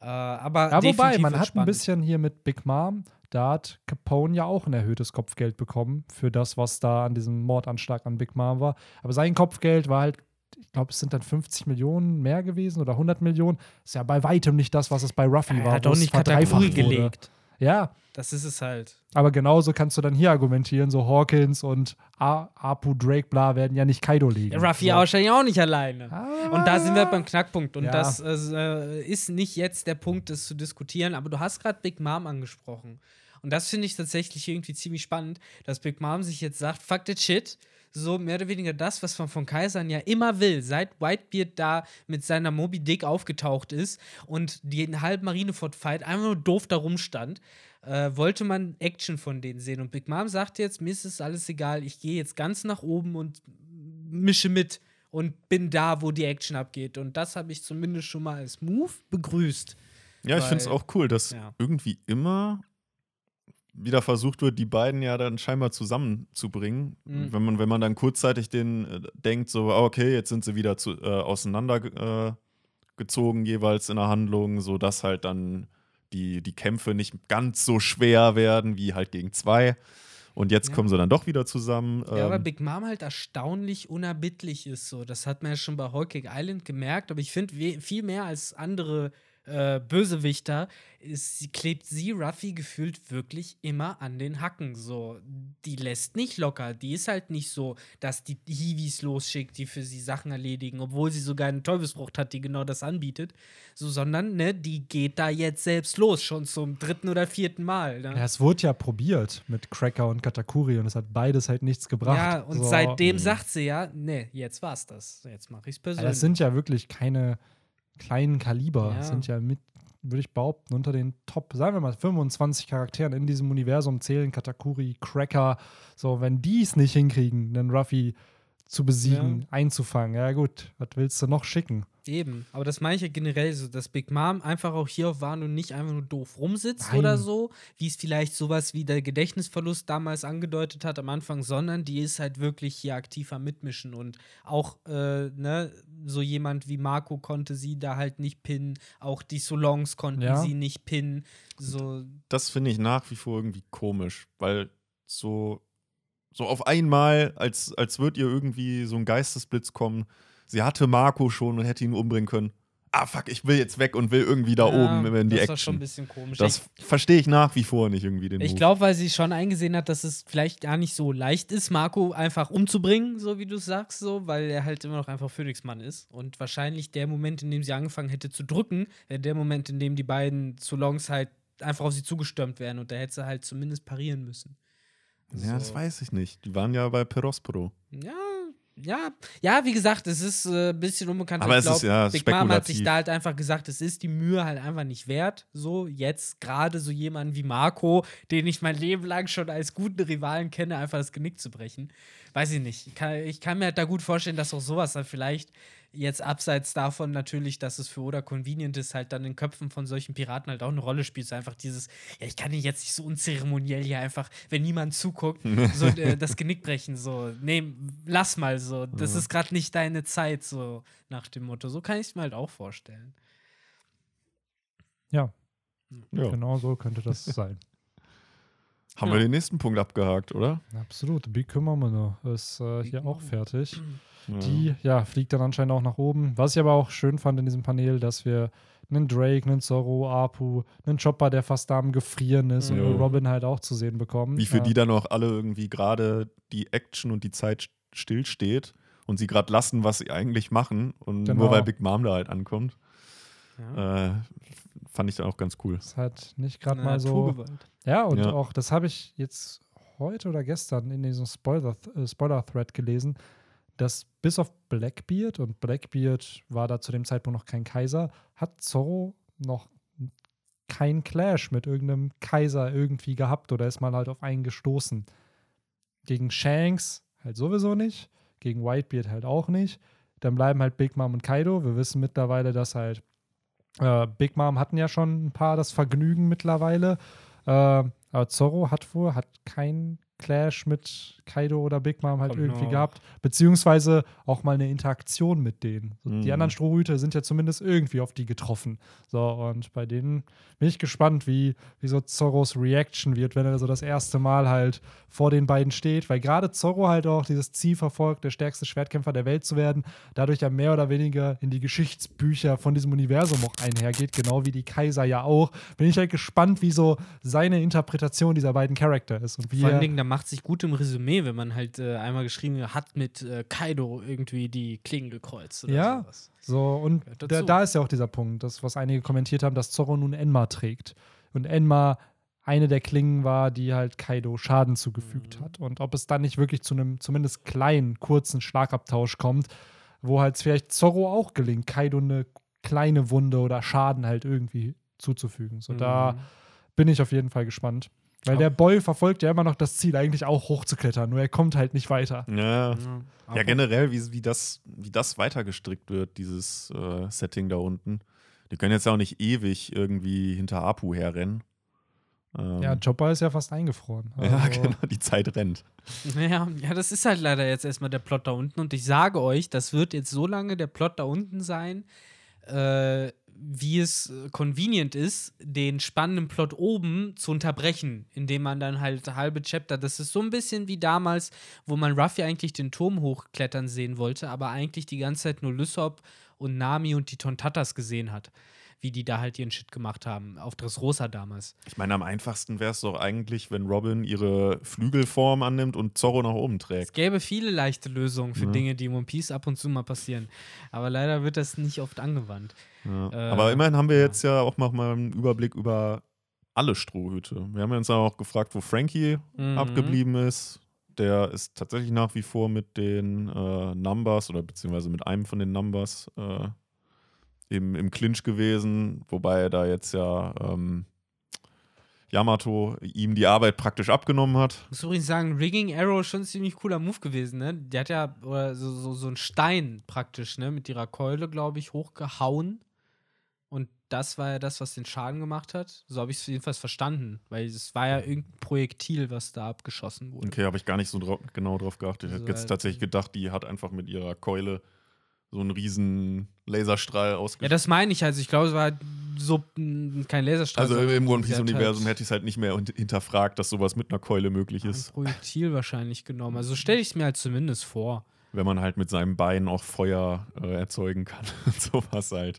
Äh, aber Ja, wobei, man hat ein spannend. bisschen hier mit Big Mom, da hat Capone ja auch ein erhöhtes Kopfgeld bekommen für das, was da an diesem Mordanschlag an Big Mom war. Aber sein Kopfgeld war halt, ich glaube, es sind dann 50 Millionen mehr gewesen oder 100 Millionen. Ist ja bei weitem nicht das, was es bei Ruffy er war. hat wo auch nicht wurde. gelegt. Ja, Das ist es halt. aber genauso kannst du dann hier argumentieren, so Hawkins und A Apu, Drake, bla, werden ja nicht Kaido legen. Ja, Ruffy so. wahrscheinlich auch nicht alleine. Ah. Und da sind wir beim Knackpunkt. Und Ja. das äh, ist nicht jetzt der Punkt, das zu diskutieren. Aber du hast gerade Big Mom angesprochen. Und das finde ich tatsächlich irgendwie ziemlich spannend, dass Big Mom sich jetzt sagt: Fuck that shit. So mehr oder weniger das, was man von Kaisern ja immer will, seit Whitebeard da mit seiner Moby Dick aufgetaucht ist und den halben Marineford-Fight einfach nur doof da rumstand, äh, wollte man Action von denen sehen. Und Big Mom sagt jetzt: Mir ist es alles egal, ich gehe jetzt ganz nach oben und mische mit und bin da, wo die Action abgeht. Und das habe ich zumindest schon mal als Move begrüßt. Ja, ich finde es auch cool, dass ja. irgendwie immer wieder versucht wird, die beiden ja dann scheinbar zusammenzubringen. Mhm. Wenn, man, wenn man dann kurzzeitig den äh, denkt, so, ah, okay, jetzt sind sie wieder zu, äh, auseinander äh, jeweils in der Handlung, sodass halt dann die, die Kämpfe nicht ganz so schwer werden wie halt gegen zwei. Und jetzt Ja. kommen sie dann doch wieder zusammen. Ja, aber ähm, Big Mom halt erstaunlich unerbittlich ist so. Das hat man ja schon bei Whole Cake Island gemerkt, aber ich finde viel mehr als andere äh, Bösewichter ist, sie- klebt sie Ruffy gefühlt wirklich immer an den Hacken. So, die lässt nicht locker. Die ist halt nicht so, dass die Hiwis losschickt, die für sie Sachen erledigen, obwohl sie sogar eine Teufelsfrucht hat, die genau das anbietet. So, sondern ne, die geht da jetzt selbst los, schon zum dritten oder vierten Mal. Ne? Ja, es wurde ja probiert mit Cracker und Katakuri und es hat beides halt nichts gebracht. Ja, und So. seitdem Mhm. sagt sie ja, nee, jetzt war's das. Jetzt mache ich's Ja, persönlich. das sind ja wirklich keine kleinen Kaliber. Ja. Das sind ja mit, würde ich behaupten, unter den Top, sagen wir mal, 25 Charakteren in diesem Universum zählen Katakuri, Cracker. So, wenn die es nicht hinkriegen, den Ruffy zu besiegen, einzufangen, ja gut, was willst du noch schicken? Eben. Aber das meine ich ja generell so, dass Big Mom einfach auch hier auf Wano nicht einfach nur doof rumsitzt Nein. oder so, wie es vielleicht sowas wie der Gedächtnisverlust damals angedeutet hat am Anfang, sondern die ist halt wirklich hier aktiv am Mitmischen und auch, äh, ne, so jemand wie Marco konnte sie da halt nicht pinnen, auch die Solongs konnten Ja. sie nicht pinnen. So, das finde ich nach wie vor irgendwie komisch, weil so, so auf einmal, als, als würde ihr irgendwie so ein Geistesblitz kommen, sie hatte Marco schon und hätte ihn umbringen können. ah fuck, ich will jetzt weg und will irgendwie da Ja, oben in die das war schon ein Action. bisschen komisch. Das verstehe ich nach wie vor nicht irgendwie den Ich glaube, weil sie schon eingesehen hat, dass es vielleicht gar nicht so leicht ist, Marco einfach umzubringen, so wie du sagst, so, weil er halt immer noch einfach Phoenix-Mann ist. Und wahrscheinlich der Moment, in dem sie angefangen hätte zu drücken, wäre der Moment, in dem die beiden zu Longs halt einfach auf sie zugestürmt wären und da hätte sie halt zumindest parieren müssen. Ja, das So. weiß ich nicht. Die waren ja bei Perospero. Ja, ja, ja, wie gesagt, es ist äh, ein bisschen unbekannt. Aber Ich es ist, glaub, ja, ist Big Mom hat sich da halt einfach gesagt, es ist die Mühe halt einfach nicht wert. So, jetzt gerade so jemanden wie Marco, den ich mein Leben lang schon als guten Rivalen kenne, einfach das Genick zu brechen. Weiß ich nicht. Ich kann, ich kann mir halt da gut vorstellen, dass auch sowas dann vielleicht jetzt abseits davon natürlich, dass es für Oda convenient ist, halt dann in Köpfen von solchen Piraten halt auch eine Rolle spielt. So einfach dieses, ja, ich kann ihn jetzt nicht so unzeremoniell hier einfach, wenn niemand zuguckt, so äh, das Genick brechen. So, nee, lass mal so. Das ist gerade nicht deine Zeit, so nach dem Motto. So kann ich es mir halt auch vorstellen. Ja, Ja. genau so könnte das sein. Haben Ja. wir den nächsten Punkt abgehakt, oder? Absolut. Big Kümmermann ist äh, hier auch fertig. Ja. Die, ja, fliegt dann anscheinend auch nach oben. Was ich aber auch schön fand in diesem Panel, dass wir einen Drake, einen Zorro, Apu, einen Chopper, der fast da am Gefrieren ist Ja. und Robin halt auch zu sehen bekommen. Wie für Ja. die dann auch alle irgendwie gerade die Action und die Zeit st- stillsteht und sie gerade lassen, was sie eigentlich machen. Und Genau. nur weil Big Mom da halt ankommt, Ja. äh, fand ich dann auch ganz cool. ist halt nicht gerade mal so. Ja, und Ja. auch, das habe ich jetzt heute oder gestern in diesem Spoiler- äh, Spoiler-Thread gelesen, dass bis auf Blackbeard, und Blackbeard war da zu dem Zeitpunkt noch kein Kaiser, hat Zorro noch keinen Clash mit irgendeinem Kaiser irgendwie gehabt oder ist mal halt auf einen gestoßen. Gegen Shanks halt sowieso nicht, gegen Whitebeard halt auch nicht. Dann bleiben halt Big Mom und Kaido. Wir wissen mittlerweile, dass halt äh, Big Mom hatten ja schon ein paar das Vergnügen mittlerweile. Äh, aber Zorro hat wohl, hat keinen Clash mit Kaido oder Big Mom halt Kommt irgendwie noch. gehabt. Beziehungsweise auch mal eine Interaktion mit denen. So, Die Mhm. anderen Strohhüte sind ja zumindest irgendwie auf die getroffen. So, und bei denen bin ich gespannt, wie, wie so Zorros Reaction wird, wenn er so das erste Mal halt vor den beiden steht. Weil gerade Zorro halt auch dieses Ziel verfolgt, der stärkste Schwertkämpfer der Welt zu werden, dadurch ja mehr oder weniger in die Geschichtsbücher von diesem Universum auch einhergeht, genau wie die Kaiser ja auch. Bin ich halt gespannt, wie so seine Interpretation dieser beiden Charakter ist und wie Vor allen er, Dingen, da macht sich gut im Resümee, wenn man halt äh, einmal geschrieben hat, mit äh, Kaido irgendwie die Klingen gekreuzt oder Ja. sowas. So, und da, da ist ja auch dieser Punkt, das, was einige kommentiert haben, dass Zorro nun Enma trägt. Und Enma eine der Klingen war, die halt Kaido Schaden zugefügt Mhm. hat. Und ob es dann nicht wirklich zu einem zumindest kleinen, kurzen Schlagabtausch kommt, wo halt vielleicht Zorro auch gelingt, Kaido eine kleine Wunde oder Schaden halt irgendwie zuzufügen. So, da Mhm. bin ich auf jeden Fall gespannt. Weil Auch- der Boy verfolgt ja immer noch das Ziel, eigentlich auch hochzuklettern, nur er kommt halt nicht weiter. Ja, Ja, ja generell, wie, wie, das, wie das weitergestrickt wird, dieses äh, Setting da unten. Die können jetzt auch nicht ewig irgendwie hinter Apu herrennen. Ähm, Ja, Chopper ist ja fast eingefroren. ja, Also- genau, die Zeit rennt. Ja, ja, das ist halt leider jetzt erstmal der Plot da unten. Und ich sage euch, das wird jetzt so lange der Plot da unten sein, äh, wie es äh, convenient ist, den spannenden Plot oben zu unterbrechen, indem man dann halt halbe Chapter, das ist so ein bisschen wie damals, wo man Ruffy eigentlich den Turm hochklettern sehen wollte, aber eigentlich die ganze Zeit nur Lysop und Nami und die Tontatas gesehen hat. Wie die da halt ihren Shit gemacht haben, auf Dressrosa damals. Ich meine, am einfachsten wäre es doch eigentlich, wenn Robin ihre Flügelform annimmt und Zorro nach oben Es trägt. gäbe viele leichte Lösungen für Ja. Dinge, die in One Piece ab und zu mal passieren. Aber leider wird das nicht oft angewandt. Ja. Äh, Aber immerhin haben wir jetzt ja auch mal einen Überblick über alle Strohhüte. Wir haben uns auch gefragt, wo Frankie Mhm. abgeblieben ist. Der ist tatsächlich nach wie vor mit den äh, Numbers oder beziehungsweise mit einem von den Numbers äh, im, im Clinch gewesen, wobei er da jetzt ja ähm, Yamato ihm die Arbeit praktisch abgenommen hat. Ich muss übrigens sagen, Rigging Arrow ist schon ein ziemlich cooler Move gewesen, ne? Die hat ja oder so, so, so einen Stein praktisch, ne, mit ihrer Keule, glaube ich, hochgehauen. Und das war ja das, was den Schaden gemacht hat. So habe ich es jedenfalls verstanden. Weil es war ja irgendein Projektil, was da abgeschossen wurde. Okay, habe ich gar nicht so drau genau drauf geachtet. Ich Also hätte jetzt halt- tatsächlich gedacht, die hat einfach mit ihrer Keule so einen riesen Laserstrahl Ja, ausgeschickt. das meine ich. Also, ich glaube, es war halt so kein Laserstrahl. also im One Piece-Universum hätte ich es halt nicht mehr hint- hinterfragt, dass sowas mit einer Keule möglich ein ist. Projektil wahrscheinlich genommen. Also, so stelle ich es mir halt zumindest vor. wenn man halt mit seinem Bein auch Feuer äh, erzeugen kann. Sowas halt.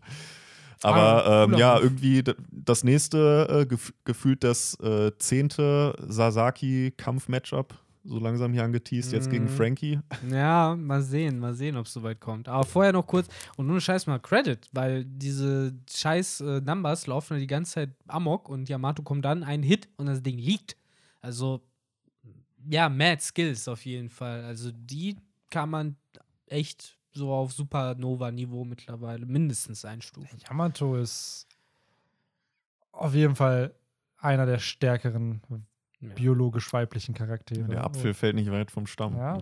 Aber Ah, ähm, ja, irgendwie das nächste äh, gef gefühlt das äh, zehnte Sasaki-Kampf-Matchup so langsam hier angeteased, jetzt gegen Mhm. Frankie. Ja, mal sehen, mal sehen, ob es soweit kommt. Aber vorher noch kurz, und nur scheiß mal Credit, weil diese scheiß äh, Numbers laufen ja die ganze Zeit amok und Yamato kommt dann, ein Hit und das Ding liegt. Also, ja, Mad Skills auf jeden Fall. Also, die kann man echt so auf Supernova-Niveau mittlerweile mindestens einstufen. Yamato ist auf jeden Fall einer der stärkeren Ja. biologisch weiblichen Charaktere. Der Apfel fällt nicht weit vom Stamm. Ja.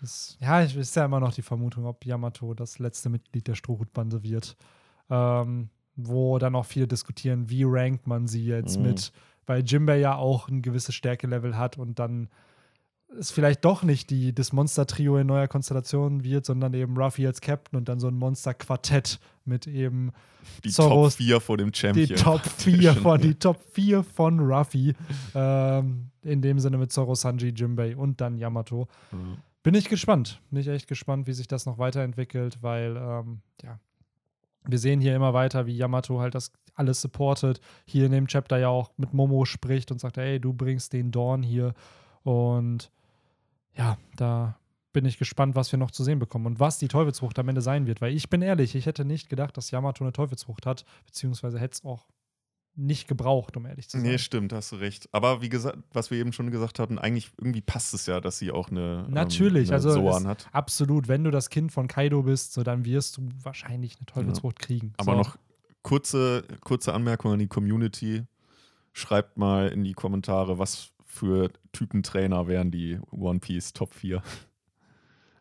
Ist, ja, ist ja immer noch die Vermutung, ob Yamato das letzte Mitglied der Strohhutbande wird. Ähm, wo dann auch viele diskutieren, wie rankt man sie jetzt Mhm. mit, weil Jimbei ja auch ein gewisses Stärkelevel hat und dann es vielleicht doch nicht die, das Monster-Trio in neuer Konstellation wird, sondern eben Ruffy als Captain und dann so ein Monster-Quartett mit eben Die Zoros- Top 4 vor dem die Champion. Top 4 von, die Top 4 von Ruffy. Ähm, in dem Sinne mit Zoro, Sanji, Jimbei und dann Yamato. Mhm. Bin ich gespannt. Bin ich echt gespannt, wie sich das noch weiterentwickelt, weil, ähm, ja, wir sehen hier immer weiter, wie Yamato halt das alles supportet. Hier in dem Chapter ja auch mit Momo spricht und sagt, ey, du bringst den Dorn hier. Und ja, da bin ich gespannt, was wir noch zu sehen bekommen und was die Teufelsfrucht am Ende sein wird. Weil ich bin ehrlich, ich hätte nicht gedacht, dass Yamato eine Teufelsfrucht hat, beziehungsweise hätte es auch nicht gebraucht, um ehrlich zu sein. Nee, stimmt, hast du recht. Aber wie gesagt, was wir eben schon gesagt hatten, eigentlich irgendwie passt es ja, dass sie auch eine, Natürlich, ähm, eine also hat. Absolut, wenn du das Kind von Kaido bist, so dann wirst du wahrscheinlich eine Teufelsfrucht kriegen. Aber so. noch kurze, kurze Anmerkung an die Community. Schreibt mal in die Kommentare, was für Typentrainer wären die One Piece Top 4.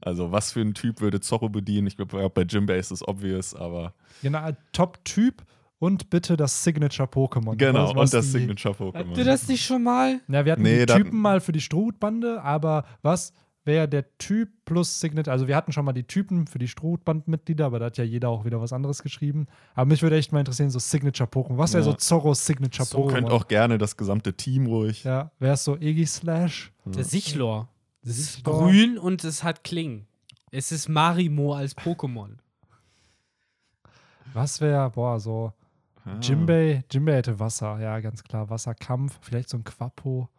Also, was für ein Typ würde Zorro bedienen? Ich glaube, bei Jimbei ist es obvious, aber Genau, Top-Typ und bitte das Signature-Pokémon. genau, Was- was und das Signature-Pokémon. Habt ihr das nicht schon mal? Ja, wir hatten Nee, die Typen mal für die Strohhutbande, aber was wäre der Typ plus Signature? Also wir hatten schon mal die Typen für die Strohhutbandmitglieder, aber da hat ja jeder auch wieder was anderes geschrieben. Aber mich würde echt mal interessieren, so Signature-Pokémon. Was wäre Ja. so Zorros Signature-Pokémon? Könnt auch gerne das gesamte Team ruhig. Ja, wäre es so Iggy Slash? Der Sichlor. Das ist Sichlor. grün und es hat Klingen. Es ist Marimo als Pokémon. Was wäre, boah, so Ah. Jimbei, Jimbei hätte Wasser, ja, ganz klar. Wasserkampf, vielleicht so ein Quappo.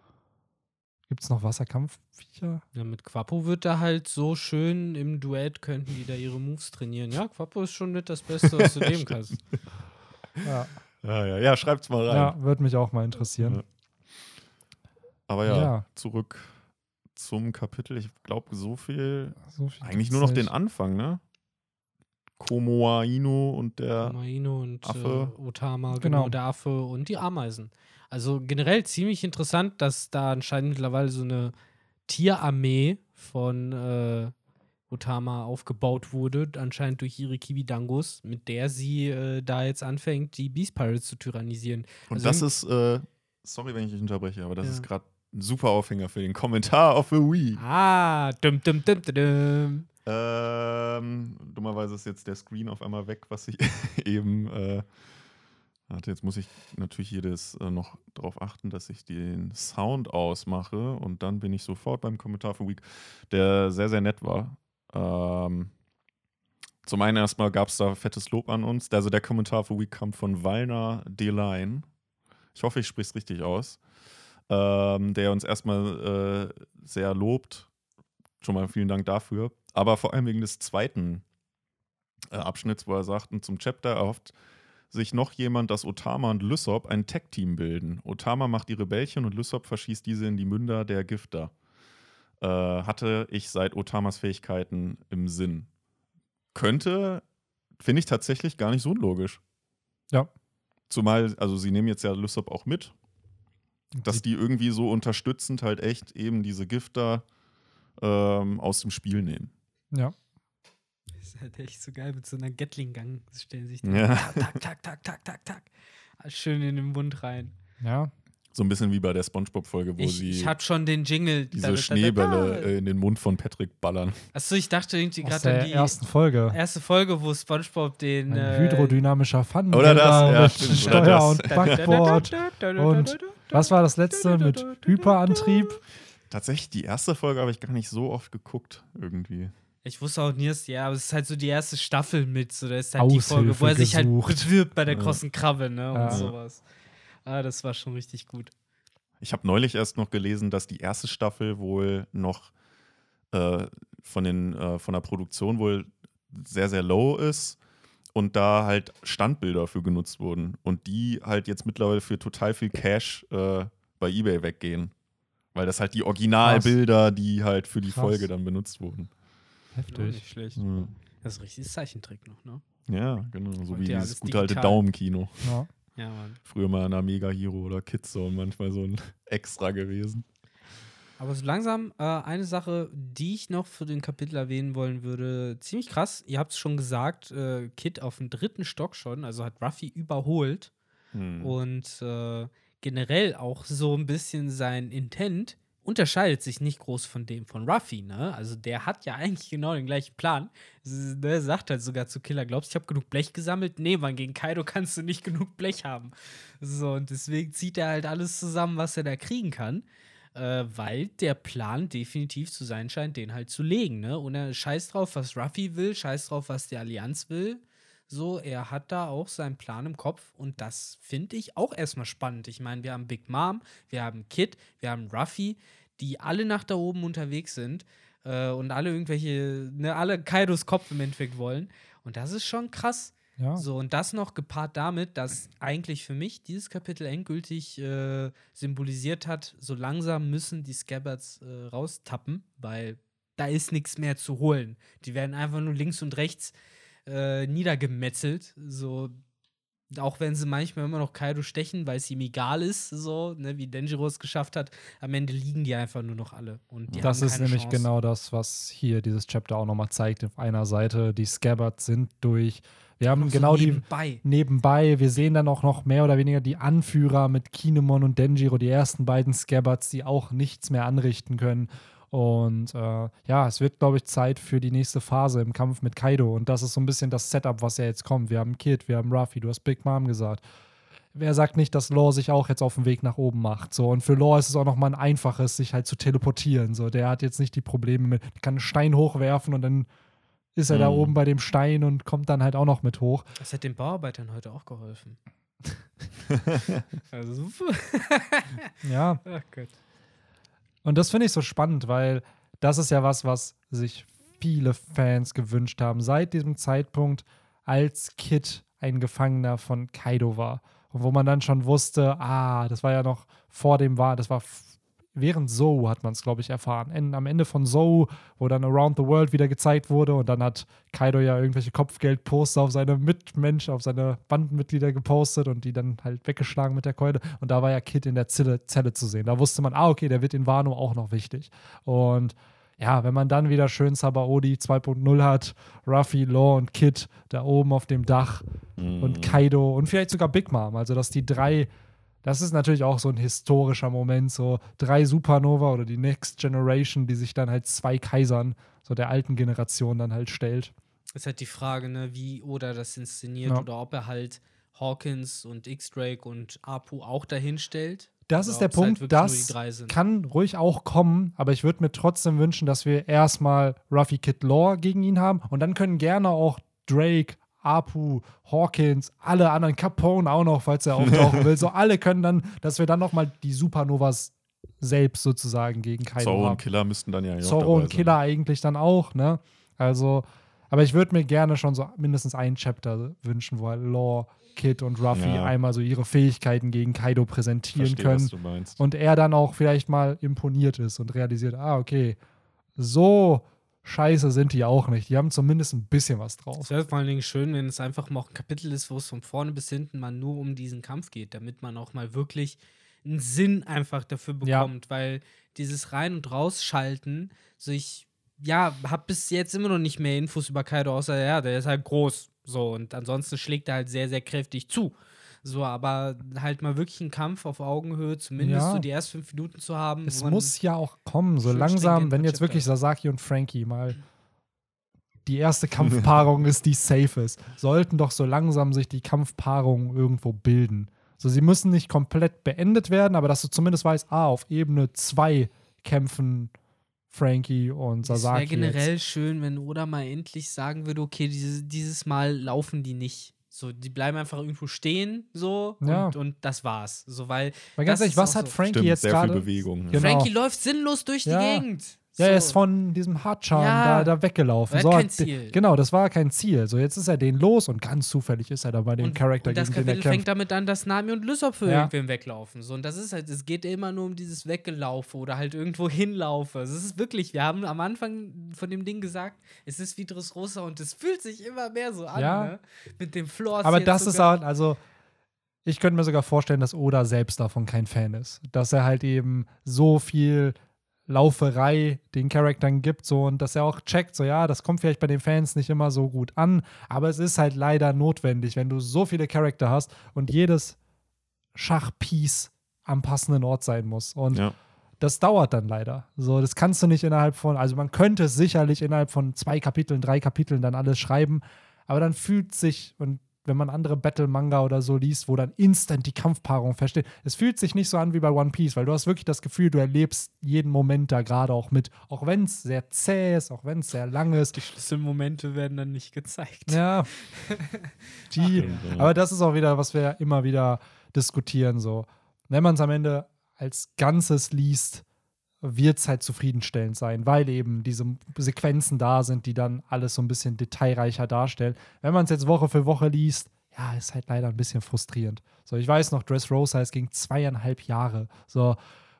Gibt es noch Wasserkampfviecher? Ja, mit Quappo wird da halt so schön im Duett könnten die da ihre Moves trainieren. Ja, Quappo ist schon mit das Beste, was du nehmen kannst. Ja, Ja, ja, ja, schreibt's mal rein. ja würde mich auch mal interessieren. Ja. Aber ja, Ja. zurück zum Kapitel. Ich glaube, so viel. So viel Eigentlich nur noch nicht. den Anfang, ne? Komoa Inu und der. Maino und Affe. Äh, Otama, genau. Genau. der Affe und die Ameisen. Also generell ziemlich interessant, dass da anscheinend mittlerweile so eine Tierarmee von äh, Otama aufgebaut wurde, anscheinend durch ihre Kibidangos, mit der sie äh, da jetzt anfängt, die Beast Pirates zu tyrannisieren. Und Also das ist, äh, sorry, wenn ich dich unterbreche, aber das Ja. ist gerade ein super Aufhänger für den Kommentar auf the Wii. Ah, dum, dum, dum, dum, dum. Ähm, dummerweise ist jetzt der Screen auf einmal weg, was ich eben. Äh, warte, jetzt muss ich natürlich jedes äh, noch darauf achten, dass ich den Sound ausmache und dann bin ich sofort beim Kommentar von Week, der sehr, sehr nett war. Ähm, zum einen erstmal gab es da fettes Lob an uns. Also der Kommentar für Week kam von Walner Deline. Ich hoffe, ich spreche es richtig aus. Ähm, der uns erstmal äh, sehr lobt. Schon mal vielen Dank dafür. Aber vor allem wegen des zweiten äh, Abschnitts, wo er sagt, und zum Chapter erhofft sich noch jemand, dass Otama und Lysop ein Tech-Team bilden. Otama macht die Rebellchen und Lysop verschießt diese in die Münder der Gifter. Äh, hatte ich seit Otamas Fähigkeiten im Sinn. Könnte, finde ich tatsächlich gar nicht so unlogisch. Ja. Zumal, also sie nehmen jetzt ja Lysop auch mit, dass die irgendwie so unterstützend halt echt eben diese Gifter ähm, aus dem Spiel nehmen. Ja. Das ist halt echt so geil mit so einer Gatling-Gang. Stellen sich die Ja. tak, tak, tak, tak, tak, tak. Schön in den Mund rein. Ja. So ein bisschen wie bei der Spongebob-Folge, wo Ich, sie ich hab schon den Jingle. diese Schneebälle äh, in den Mund von Patrick ballern. Achso, ich dachte irgendwie gerade an die ersten Folge. erste Folge, wo SpongeBob den. Ein äh, hydrodynamischer Pfannen Oder das, ja, stimmt, oder Steuer das. und Backboard. Und was war das letzte mit Hyperantrieb? Tatsächlich, die erste Folge habe ich gar nicht so oft geguckt, irgendwie. Ich wusste auch nie, dass ja, aber es ist halt so die erste Staffel mit, so da ist halt die Folge, wo er sich halt bewirbt bei der großen Krabbe, ne, und ja. sowas. Ah, das war schon richtig gut. Ich habe neulich erst noch gelesen, dass die erste Staffel wohl noch äh, von, den, äh, von der Produktion wohl sehr, sehr low ist und da halt Standbilder für genutzt wurden und die halt jetzt mittlerweile für total viel Cash äh, bei eBay weggehen. Weil das halt die Originalbilder, die halt für die Krass. Folge dann benutzt wurden. Heftig. Ja, nicht schlecht. Ja. Das ist ein richtiges Zeichentrick noch, ne? Ja, genau. So Heute wie dieses gute alte Daumenkino. Ja. ja, Mann. Früher mal in einer Mega Hero oder Kidzone manchmal so ein Extra gewesen. Aber so langsam äh, eine Sache, die ich noch für den Kapitel erwähnen wollen würde, ziemlich krass. Ihr habt es schon gesagt, äh, Kid auf dem dritten Stock schon, also hat Ruffy überholt. Hm. Und äh, generell auch so ein bisschen sein Intent unterscheidet sich nicht groß von dem von Ruffy, ne? Also der hat ja eigentlich genau den gleichen Plan. Der sagt halt sogar zu Killer, glaubst du, ich habe genug Blech gesammelt? Nee, man, gegen Kaido kannst du nicht genug Blech haben. So, und deswegen zieht er halt alles zusammen, was er da kriegen kann. Äh, weil der Plan definitiv zu sein scheint, den halt zu legen, ne? Und er scheißt drauf, was Ruffy will, scheißt drauf, was die Allianz will. So, er hat da auch seinen Plan im Kopf und das finde ich auch erstmal spannend. Ich meine, wir haben Big Mom, wir haben Kid, wir haben Ruffy, die alle nach da oben unterwegs sind äh, und alle irgendwelche, ne, alle Kaidos Kopf im Endeffekt wollen. Und das ist schon krass. Ja. So, und das noch gepaart damit, dass eigentlich für mich dieses Kapitel endgültig äh, symbolisiert hat, so langsam müssen die Scabbards äh, raustappen, weil da ist nichts mehr zu holen. Die werden einfach nur links und rechts äh, niedergemetzelt. So, auch wenn sie manchmal immer noch Kaido stechen, weil es ihm egal ist, so, ne, wie Denjiro es geschafft hat, am Ende liegen die einfach nur noch alle. Und das ist nämlich Chance. genau das, was hier dieses Chapter auch nochmal zeigt. Auf einer Seite, die Scabbards sind durch. Wir haben genau so nebenbei. die nebenbei. Wir sehen dann auch noch mehr oder weniger die Anführer mit Kinemon und Denjiro, die ersten beiden Scabbards, die auch nichts mehr anrichten können. Und äh, ja, es wird, glaube ich, Zeit für die nächste Phase im Kampf mit Kaido. Und das ist so ein bisschen das Setup, was ja jetzt kommt. Wir haben Kid, wir haben Ruffy, du hast Big Mom gesagt. Wer sagt nicht, dass Law sich auch jetzt auf den Weg nach oben macht? So, und für Law ist es auch nochmal ein einfaches, sich halt zu teleportieren. So, der hat jetzt nicht die Probleme mit, kann einen Stein hochwerfen und dann ist er mhm. da oben bei dem Stein und kommt dann halt auch noch mit hoch. Das hat den Bauarbeitern heute auch geholfen. also ja. Ach Gott. Und das finde ich so spannend, weil das ist ja was, was sich viele Fans gewünscht haben, seit diesem Zeitpunkt, als Kid ein Gefangener von Kaido war. Und wo man dann schon wusste, ah, das war ja noch vor dem war, das war während Zoe hat man es, glaube ich, erfahren. En, am Ende von Zoe, wo dann Around the World wieder gezeigt wurde und dann hat Kaido ja irgendwelche Kopfgeldposter auf seine Mitmenschen, auf seine Bandenmitglieder gepostet und die dann halt weggeschlagen mit der Keule. Und da war ja Kid in der Zelle, Zelle zu sehen. Da wusste man, ah, okay, der wird in Wano auch noch wichtig. Und ja, wenn man dann wieder schön Sabaody 2.0 hat, Ruffy, Law und Kid da oben auf dem Dach mm. und Kaido und vielleicht sogar Big Mom, also dass die drei das ist natürlich auch so ein historischer Moment, so drei Supernova oder die Next Generation, die sich dann halt zwei Kaisern, so der alten Generation dann halt stellt. Ist halt die Frage, ne, wie Oda das inszeniert ja. oder ob er halt Hawkins und X-Drake und Apu auch dahin stellt. Das ist der Punkt, halt das kann ruhig auch kommen, aber ich würde mir trotzdem wünschen, dass wir erstmal Ruffy Kid Lore gegen ihn haben und dann können gerne auch Drake, Apu, Hawkins, alle anderen, Capone auch noch, falls er auftauchen will. So alle können dann, dass wir dann noch mal die Supernovas selbst sozusagen gegen Kaido Zorro haben. und Killer müssten dann ja Zorro und Killer sein. eigentlich dann auch, ne? Also, aber ich würde mir gerne schon so mindestens ein Chapter wünschen, wo halt Law, Kid und Ruffy ja. einmal so ihre Fähigkeiten gegen Kaido präsentieren Versteh, können. Und er dann auch vielleicht mal imponiert ist und realisiert, ah, okay, so scheiße sind die auch nicht. Die haben zumindest ein bisschen was drauf. Es wäre vor allen Dingen schön, wenn es einfach mal ein Kapitel ist, wo es von vorne bis hinten mal nur um diesen Kampf geht, damit man auch mal wirklich einen Sinn einfach dafür bekommt, ja. weil dieses Rein- und Rausschalten, so ich, ja, hab bis jetzt immer noch nicht mehr Infos über Kaido, außer, ja, der ist halt groß, so, und ansonsten schlägt er halt sehr, sehr kräftig zu. So, aber halt mal wirklich einen Kampf auf Augenhöhe, zumindest ja. so die ersten fünf Minuten zu haben. Es muss ja auch kommen, so langsam, wenn jetzt wirklich Sasaki und Frankie mal die erste Kampfpaarung ist, die safe ist, sollten doch so langsam sich die Kampfpaarungen irgendwo bilden. So, sie müssen nicht komplett beendet werden, aber dass du zumindest weißt, ah, auf Ebene 2 kämpfen Frankie und Es wäre Sasaki. generell jetzt. schön, wenn Oda mal endlich sagen würde, okay, dieses, dieses Mal laufen die nicht. So, die bleiben einfach irgendwo stehen, so, Ja. und, und das war's. So, weil Weil ganz das ehrlich, ist was hat so. Frankie Stimmt, jetzt sehr viel gerade? Bewegung. ja. Genau. Frankie läuft sinnlos durch die Ja. Gegend. Ja, er So. ist von diesem Hardcharm Ja. da, da weggelaufen. Er So kein Ziel. Genau, das war kein Ziel. So, jetzt ist er den los und ganz zufällig ist er da bei dem und, Charakter, und das gegen den er Kapitel fängt kämpft. damit an, dass Nami und Lysop für Ja. irgendwen weglaufen. So, und das ist halt, es geht immer nur um dieses Weggelaufe oder halt irgendwo hinlaufe. Es ist wirklich, wir haben am Anfang von dem Ding gesagt, es ist wie Dressrosa und es fühlt sich immer mehr so an, Ja. ne? Mit dem Floor. Aber das ist halt, also, ich könnte mir sogar vorstellen, dass Oda selbst davon kein Fan ist. Dass er halt eben so viel Lauferei den Charakteren gibt, so und dass er auch checkt, so ja, das kommt vielleicht bei den Fans nicht immer so gut an, aber es ist halt leider notwendig, wenn du so viele Charakter hast und jedes Schachpiece am passenden Ort sein muss. Und Ja. das dauert dann leider. So, das kannst du nicht innerhalb von, also man könnte es sicherlich innerhalb von zwei Kapiteln, drei Kapiteln dann alles schreiben, aber dann fühlt sich, und wenn man andere Battle-Manga oder so liest, wo dann instant die Kampfpaarung versteht, es fühlt sich nicht so an wie bei One Piece, weil du hast wirklich das Gefühl, du erlebst jeden Moment da gerade auch mit, auch wenn es sehr zäh ist, auch wenn es sehr lang ist. Die Schlüsselmomente werden dann nicht gezeigt. Ja. Die, aber das ist auch wieder, was wir immer wieder diskutieren. So, wenn man es am Ende als Ganzes liest, wird es halt zufriedenstellend sein, weil eben diese Sequenzen da sind, die dann alles so ein bisschen detailreicher darstellen. Wenn man es jetzt Woche für Woche liest, ja, ist halt leider ein bisschen frustrierend. So, ich weiß noch, Dressrosa, es ging zweieinhalb Jahre. So,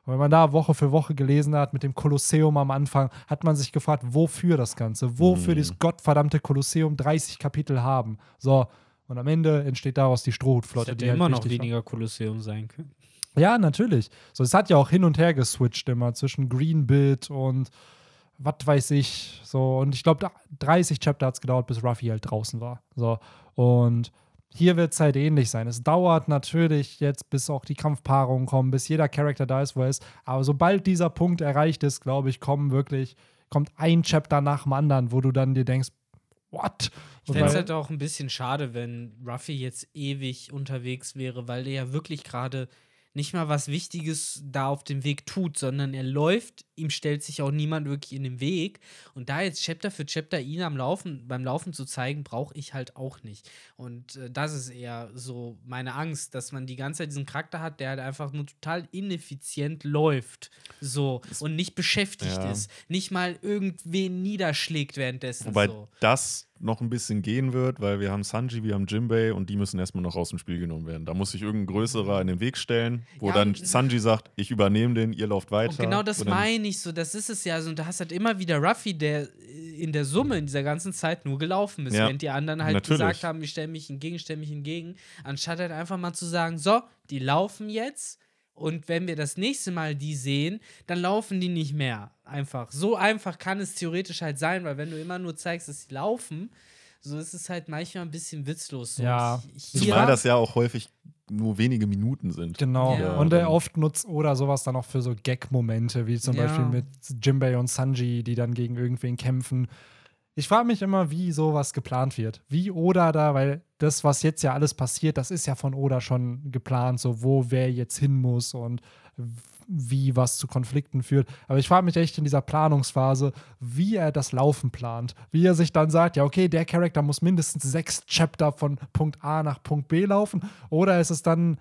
und wenn man da Woche für Woche gelesen hat mit dem Kolosseum am Anfang, hat man sich gefragt, wofür das Ganze? Wofür Mhm. dieses gottverdammte Kolosseum 30 Kapitel haben? So, und am Ende entsteht daraus die Das Strohhutflotte. hätte die halt immer noch wichtig war. weniger Kolosseum sein können. Ja, natürlich. So, es hat ja auch hin und her geswitcht immer zwischen Greenbit und was weiß ich. So, und ich glaube, 30 Chapter hat es gedauert, bis Ruffy halt draußen war. So, und hier wird es halt ähnlich sein. Es dauert natürlich jetzt, bis auch die Kampfpaarungen kommen, bis jeder Charakter da ist, wo er ist. Aber sobald dieser Punkt erreicht ist, glaube ich, kommen wirklich, kommt ein Chapter nach dem anderen, wo du dann dir denkst, what? Ich fände es halt auch ein bisschen schade, wenn Ruffy jetzt ewig unterwegs wäre, weil der ja wirklich gerade nicht mal was Wichtiges da auf dem Weg tut, sondern er läuft, ihm stellt sich auch niemand wirklich in den Weg. Und da jetzt Chapter für Chapter ihn am Laufen, beim Laufen zu zeigen, brauche ich halt auch nicht. Und äh, das ist eher so meine Angst, dass man die ganze Zeit diesen Charakter hat, der halt einfach nur total ineffizient läuft. So und nicht beschäftigt Ja. ist. Nicht mal irgendwen niederschlägt währenddessen. Wobei so. das noch ein bisschen gehen wird, weil wir haben Sanji, wir haben Jinbei und die müssen erstmal noch aus dem Spiel genommen werden. Da muss sich irgendein größerer in den Weg stellen, wo Ja, dann Sanji sagt, ich übernehme den, ihr lauft weiter. Und genau das meine ich so, das ist es ja. Also, und da hast halt immer wieder Ruffy, der äh, in der Summe in dieser ganzen Zeit nur gelaufen ist, Ja, während die anderen halt natürlich. gesagt haben, ich stelle mich entgegen, stelle mich entgegen, anstatt halt einfach mal zu sagen, so, die laufen jetzt und wenn wir das nächste Mal die sehen, dann laufen die nicht mehr. Einfach. So einfach kann es theoretisch halt sein, weil wenn du immer nur zeigst, dass sie laufen, so ist es halt manchmal ein bisschen witzlos. So. Ja. Hier- Zumal das ja auch häufig nur wenige Minuten sind. Genau. Ja. Und er dann- oft nutzt oder sowas dann auch für so Gag-Momente, wie zum Ja. Beispiel mit Jimbei und Sanji, die dann gegen irgendwen kämpfen. Ich frage mich immer, wie sowas geplant wird. Wie Oda da, weil das, was jetzt ja alles passiert, das ist ja von Oda schon geplant, so wo wer jetzt hin muss und wie was zu Konflikten führt. Aber ich frage mich echt in dieser Planungsphase, wie er das Laufen plant. Wie er sich dann sagt, ja, okay, der Charakter muss mindestens sechs Chapter von Punkt A nach Punkt B laufen. Oder ist es dann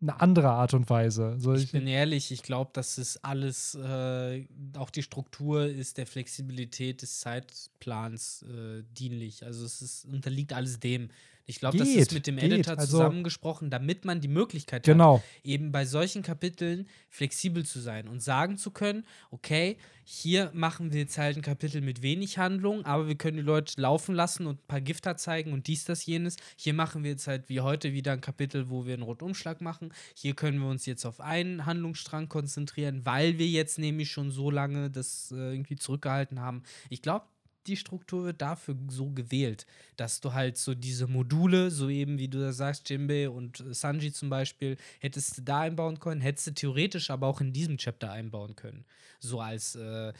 eine andere Art und Weise? So, Ich ich, bin ehrlich, ich glaube, das ist alles, äh, auch die Struktur ist der Flexibilität des Zeitplans äh, dienlich. Also es ist, unterliegt alles dem. Ich glaube, das ist mit dem geht. Editor Also- zusammengesprochen, damit man die Möglichkeit hat, genau. eben bei solchen Kapiteln flexibel zu sein und sagen zu können, okay, hier machen wir jetzt halt ein Kapitel mit wenig Handlung, aber wir können die Leute laufen lassen und ein paar Gifter zeigen und dies, das, jenes. Hier machen wir jetzt halt wie heute wieder ein Kapitel, wo wir einen Rundumschlag machen. Hier können wir uns jetzt auf einen Handlungsstrang konzentrieren, weil wir jetzt nämlich schon so lange das äh, irgendwie zurückgehalten haben. Ich glaube, die Struktur wird dafür so gewählt, dass du halt so diese Module, so eben wie du da sagst, Jinbei und äh, Sanji zum Beispiel, hättest du da einbauen können, hättest du theoretisch aber auch in diesem Chapter einbauen können. So als äh,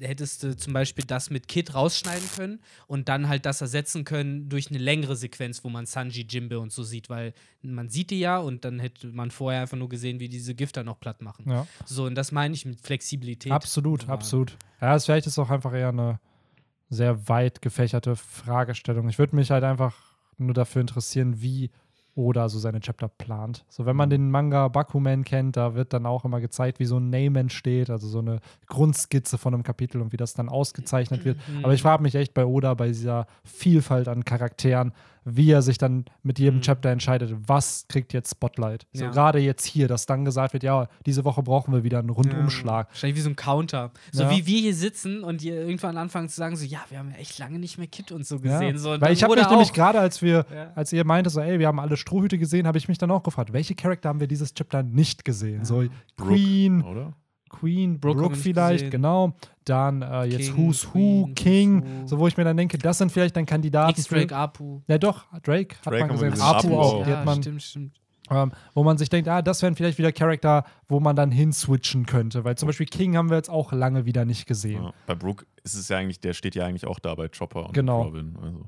hättest du zum Beispiel das mit Kid rausschneiden können und dann halt das ersetzen können durch eine längere Sequenz, wo man Sanji, Jimbe und so sieht, weil man sieht die ja und dann hätte man vorher einfach nur gesehen, wie diese Gifter noch platt machen. Ja. So, und das meine ich mit Flexibilität. Absolut, absolut. Ja, es vielleicht ist auch einfach eher eine sehr weit gefächerte Fragestellung. Ich würde mich halt einfach nur dafür interessieren, wie Oda so seine Chapter plant. So, wenn man den Manga Bakuman kennt, da wird dann auch immer gezeigt, wie so ein Name entsteht, also so eine Grundskizze von einem Kapitel und wie das dann ausgezeichnet wird. Mhm. Aber ich frage mich echt bei Oda, bei dieser Vielfalt an Charakteren, wie er sich dann mit jedem Mhm. Chapter entscheidet, was kriegt jetzt Spotlight. So Ja. gerade jetzt hier, dass dann gesagt wird, ja, diese Woche brauchen wir wieder einen Rundumschlag. Ja, wahrscheinlich wie so ein Counter. So Ja. wie wir hier sitzen und ihr irgendwann anfangen zu sagen, so, ja, wir haben ja echt lange nicht mehr Kid und so gesehen. Ja. So, und Weil ich habe mich nämlich gerade, als wir, Ja. als ihr meinte, so, ey, wir haben alle Strohhüte gesehen, habe ich mich dann auch gefragt, welche Charakter haben wir dieses Chapter nicht gesehen? So Brooke, Queen, Oder? Queen, Brooke Brooke, vielleicht, gesehen. genau. Dann äh, jetzt King, Who's Who, Queen, King, Who's Who. so wo ich mir dann denke, das sind vielleicht dann Kandidaten X-Drake, für. Apu. Ja, doch, Drake hat Drake man haben wir gesehen. gesehen, Apu auch. hat man, stimmt, stimmt. ähm, wo man sich denkt, ah, das wären vielleicht wieder Charakter, wo man dann hinswitchen könnte. Weil zum Beispiel King haben wir jetzt auch lange wieder nicht gesehen. Ja. Bei Brooke ist es ja eigentlich, der steht ja eigentlich auch da bei Chopper und Genau. Robin. Also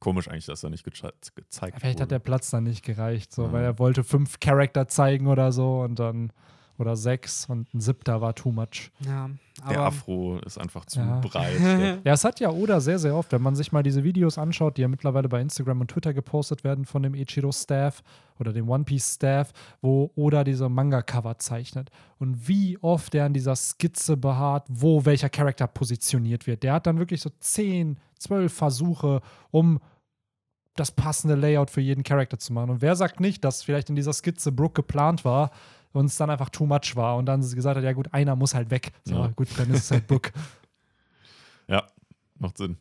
komisch eigentlich, dass er nicht geche- gezeigt Vielleicht hat wurde. der Platz dann nicht gereicht, so, Ja. weil er wollte fünf Charakter zeigen oder so und dann oder sechs und ein siebter war too much. Ja, Der aber Afro ist einfach zu Ja. breit. Der, Ja, es hat ja Oda sehr, sehr oft, wenn man sich mal diese Videos anschaut, die ja mittlerweile bei Instagram und Twitter gepostet werden von dem Ichiro-Staff oder dem One Piece-Staff, wo Oda diese Manga-Cover zeichnet. Und wie oft der an dieser Skizze beharrt, wo welcher Charakter positioniert wird. Der hat dann wirklich so 10, 12 Versuche, um das passende Layout für jeden Charakter zu machen. Und wer sagt nicht, dass vielleicht in dieser Skizze Brooke geplant war und es dann einfach too much war und dann sie gesagt hat, ja gut, einer muss halt weg. So, Ja. gut, dann ist es halt Brooke. ja, macht Sinn.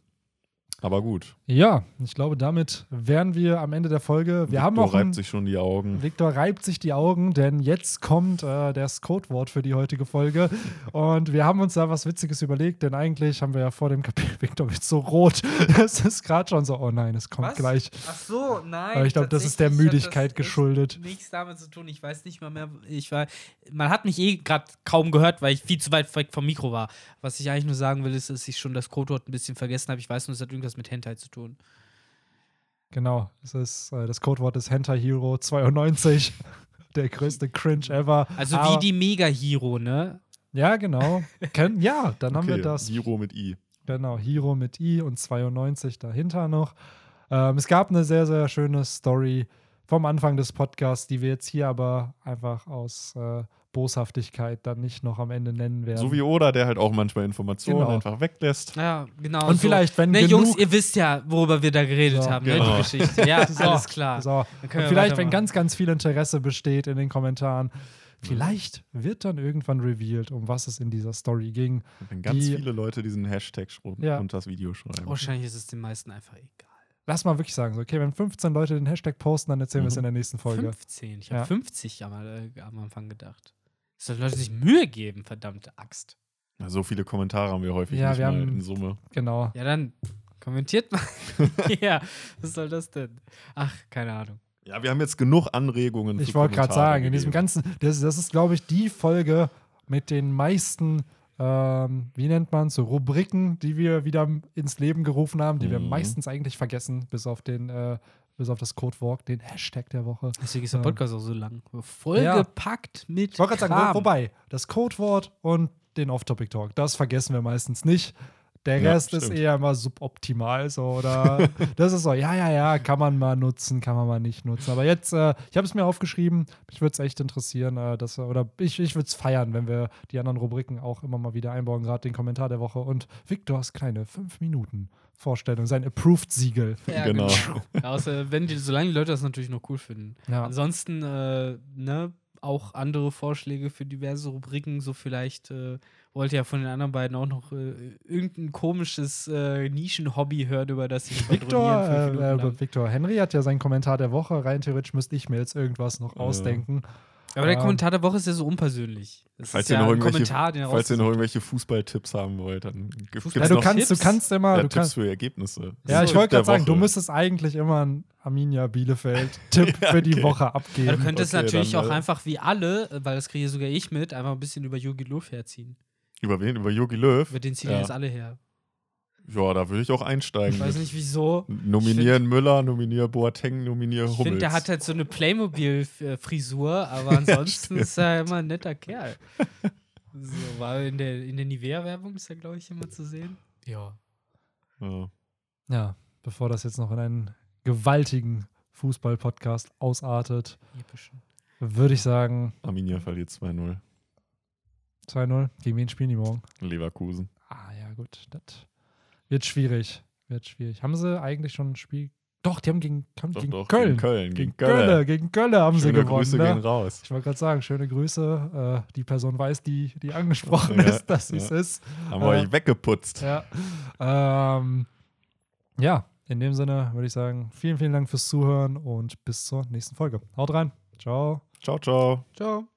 Aber gut. Ja, ich glaube, damit wären wir am Ende der Folge. Wir haben Victor auch. Ein, reibt sich schon die Augen. Victor reibt sich die Augen, denn jetzt kommt äh, das Codewort für die heutige Folge. Und wir haben uns da was Witziges überlegt, denn eigentlich haben wir ja vor dem Kapitel, Victor wird so rot. Es ist gerade schon so, oh nein, es kommt Was? gleich. Ach so, nein. Aber ich glaube, das ist der Müdigkeit das geschuldet. Nichts damit zu tun. Ich weiß nicht mal mehr. Ich war, man hat mich eh gerade kaum gehört, weil ich viel zu weit weg vom Mikro war. Was ich eigentlich nur sagen will, ist, dass ich schon das Codewort ein bisschen vergessen habe. Ich weiß nur, es hat irgendwas mit Hentai zu tun. Genau, es ist, äh, das Codewort ist Hentai Hero 92. Der größte Cringe ever. Also Aber- wie die Mega-Hero, ne? Ja, genau. Ken, ja, dann haben wir Okay, das. Hiro mit I. Genau, Hero mit I und 92 dahinter noch. Ähm, es gab eine sehr, sehr schöne Story vom Anfang des Podcasts, die wir jetzt hier aber einfach aus äh, Boshaftigkeit dann nicht noch am Ende nennen werden. So wie Oda, der halt auch manchmal Informationen Genau. einfach weglässt. Ja, genau. und so. vielleicht, wenn Ne, Jungs, ihr wisst ja, worüber wir da geredet So, haben, ne, genau. die Geschichte. Ja, So, alles klar. So. Und vielleicht, wenn ganz, ganz viel Interesse besteht in den Kommentaren, vielleicht wird dann irgendwann revealed, um was es in dieser Story ging. Wenn ganz Die- viele Leute diesen Hashtag Ja. unter das Video schreiben. Wahrscheinlich ist es den meisten einfach egal. Lass mal wirklich sagen, so, okay, wenn 15 Leute den Hashtag posten, dann erzählen wir es Mhm. in der nächsten Folge. 15. Ich habe Ja. 50 am, äh, am Anfang gedacht. Dass die Leute sich Mühe geben, verdammte Axt. Ja, so viele Kommentare haben wir häufig Ja, nicht wir mal haben- in Summe. Genau. Ja, dann kommentiert mal. ja, was soll das denn? Ach, keine Ahnung. Ja, wir haben jetzt genug Anregungen. Ich wollte gerade sagen, in diesem gegeben. ganzen, das, das ist, glaube ich, die Folge mit den meisten, ähm, wie nennt man es, so Rubriken, die wir wieder ins Leben gerufen haben, die wir Mhm. meistens eigentlich vergessen, bis auf den, äh, bis auf das Codewalk, den Hashtag der Woche. Deswegen ist der Ähm. Podcast auch so lang. Vollgepackt mit. Ich wollte gerade sagen, wobei, das Codewort und den Off-Topic-Talk, das vergessen wir meistens nicht. Der Ja, Rest ist stimmt. eher immer suboptimal, so, oder das ist so, ja, ja, ja, kann man mal nutzen, kann man mal nicht nutzen. Aber jetzt, äh, ich habe es mir aufgeschrieben, mich würde es echt interessieren, äh, dass wir, oder ich, ich würde es feiern, wenn wir die anderen Rubriken auch immer mal wieder einbauen, gerade den Kommentar der Woche und Victors kleine 5 Minuten Vorstellung, sein Approved-Siegel. Ja, Genau. Außer wenn die, solange die Leute das natürlich noch cool finden. Ja. Ansonsten, äh, ne, auch andere Vorschläge für diverse Rubriken, so vielleicht äh, wollt ihr ja von den anderen beiden auch noch äh, irgendein komisches äh, Nischen-Hobby hören, über das ich Victor, äh, äh, Victor Henry hat ja seinen Kommentar der Woche. Rein theoretisch müsste ich mir jetzt irgendwas noch Äh. Ausdenken. Aber der ähm, Kommentar der Woche ist ja so unpersönlich. Das Falls ist ihr ja noch ein irgendwelche, Kommentar, den falls ihr noch irgendwelche Fußballtipps haben wollt, dann gibt es Ja, du noch kannst, du Tipps? kannst immer, ja, du Tipps kannst, für Ergebnisse. ja, ich So, wollte der gerade sagen, du müsstest eigentlich immer einen Arminia Bielefeld-Tipp für die okay. Woche Ja, abgeben. du könntest Okay, natürlich dann, auch äh, einfach wie alle, weil das kriege sogar ich mit, einfach ein bisschen über Yugi Luffy herziehen. Über wen? Über Jogi Löw? Über den ziehen Ja. jetzt alle her. Ja, da würde ich auch einsteigen. Ich weiß nicht wieso. Nominieren Müller, nominieren Boateng, nominieren Ich Hummels. finde, der hat halt so eine Playmobil-Frisur, aber ansonsten stimmt. ist er immer ein netter Kerl. So, war in der, in der Nivea-Werbung ist er, glaube ich, immer zu sehen. Ja. ja. Ja, bevor das jetzt noch in einen gewaltigen Fußball-Podcast ausartet, würde ich sagen Arminia verliert 2-0. 2-0. Gegen wen spielen die morgen? Leverkusen. Ah ja, gut. Das wird schwierig. Wird schwierig. Haben sie eigentlich schon ein Spiel? Doch, die haben gegen, haben Doch, gegen doch, Köln. Gegen Köln. Gegen Köln. Köln. Gegen Köln haben sie Schöne gewonnen. Grüße ne? gehen raus. Ich wollte gerade sagen, schöne Grüße. Äh, die Person weiß, die, die angesprochen Ja, ist, dass sie es ja. ist. Haben wir Äh, euch weggeputzt. Ja. Ähm, ja, in dem Sinne würde ich sagen, vielen, vielen Dank fürs Zuhören und bis zur nächsten Folge. Haut rein. Ciao. Ciao, ciao. Ciao.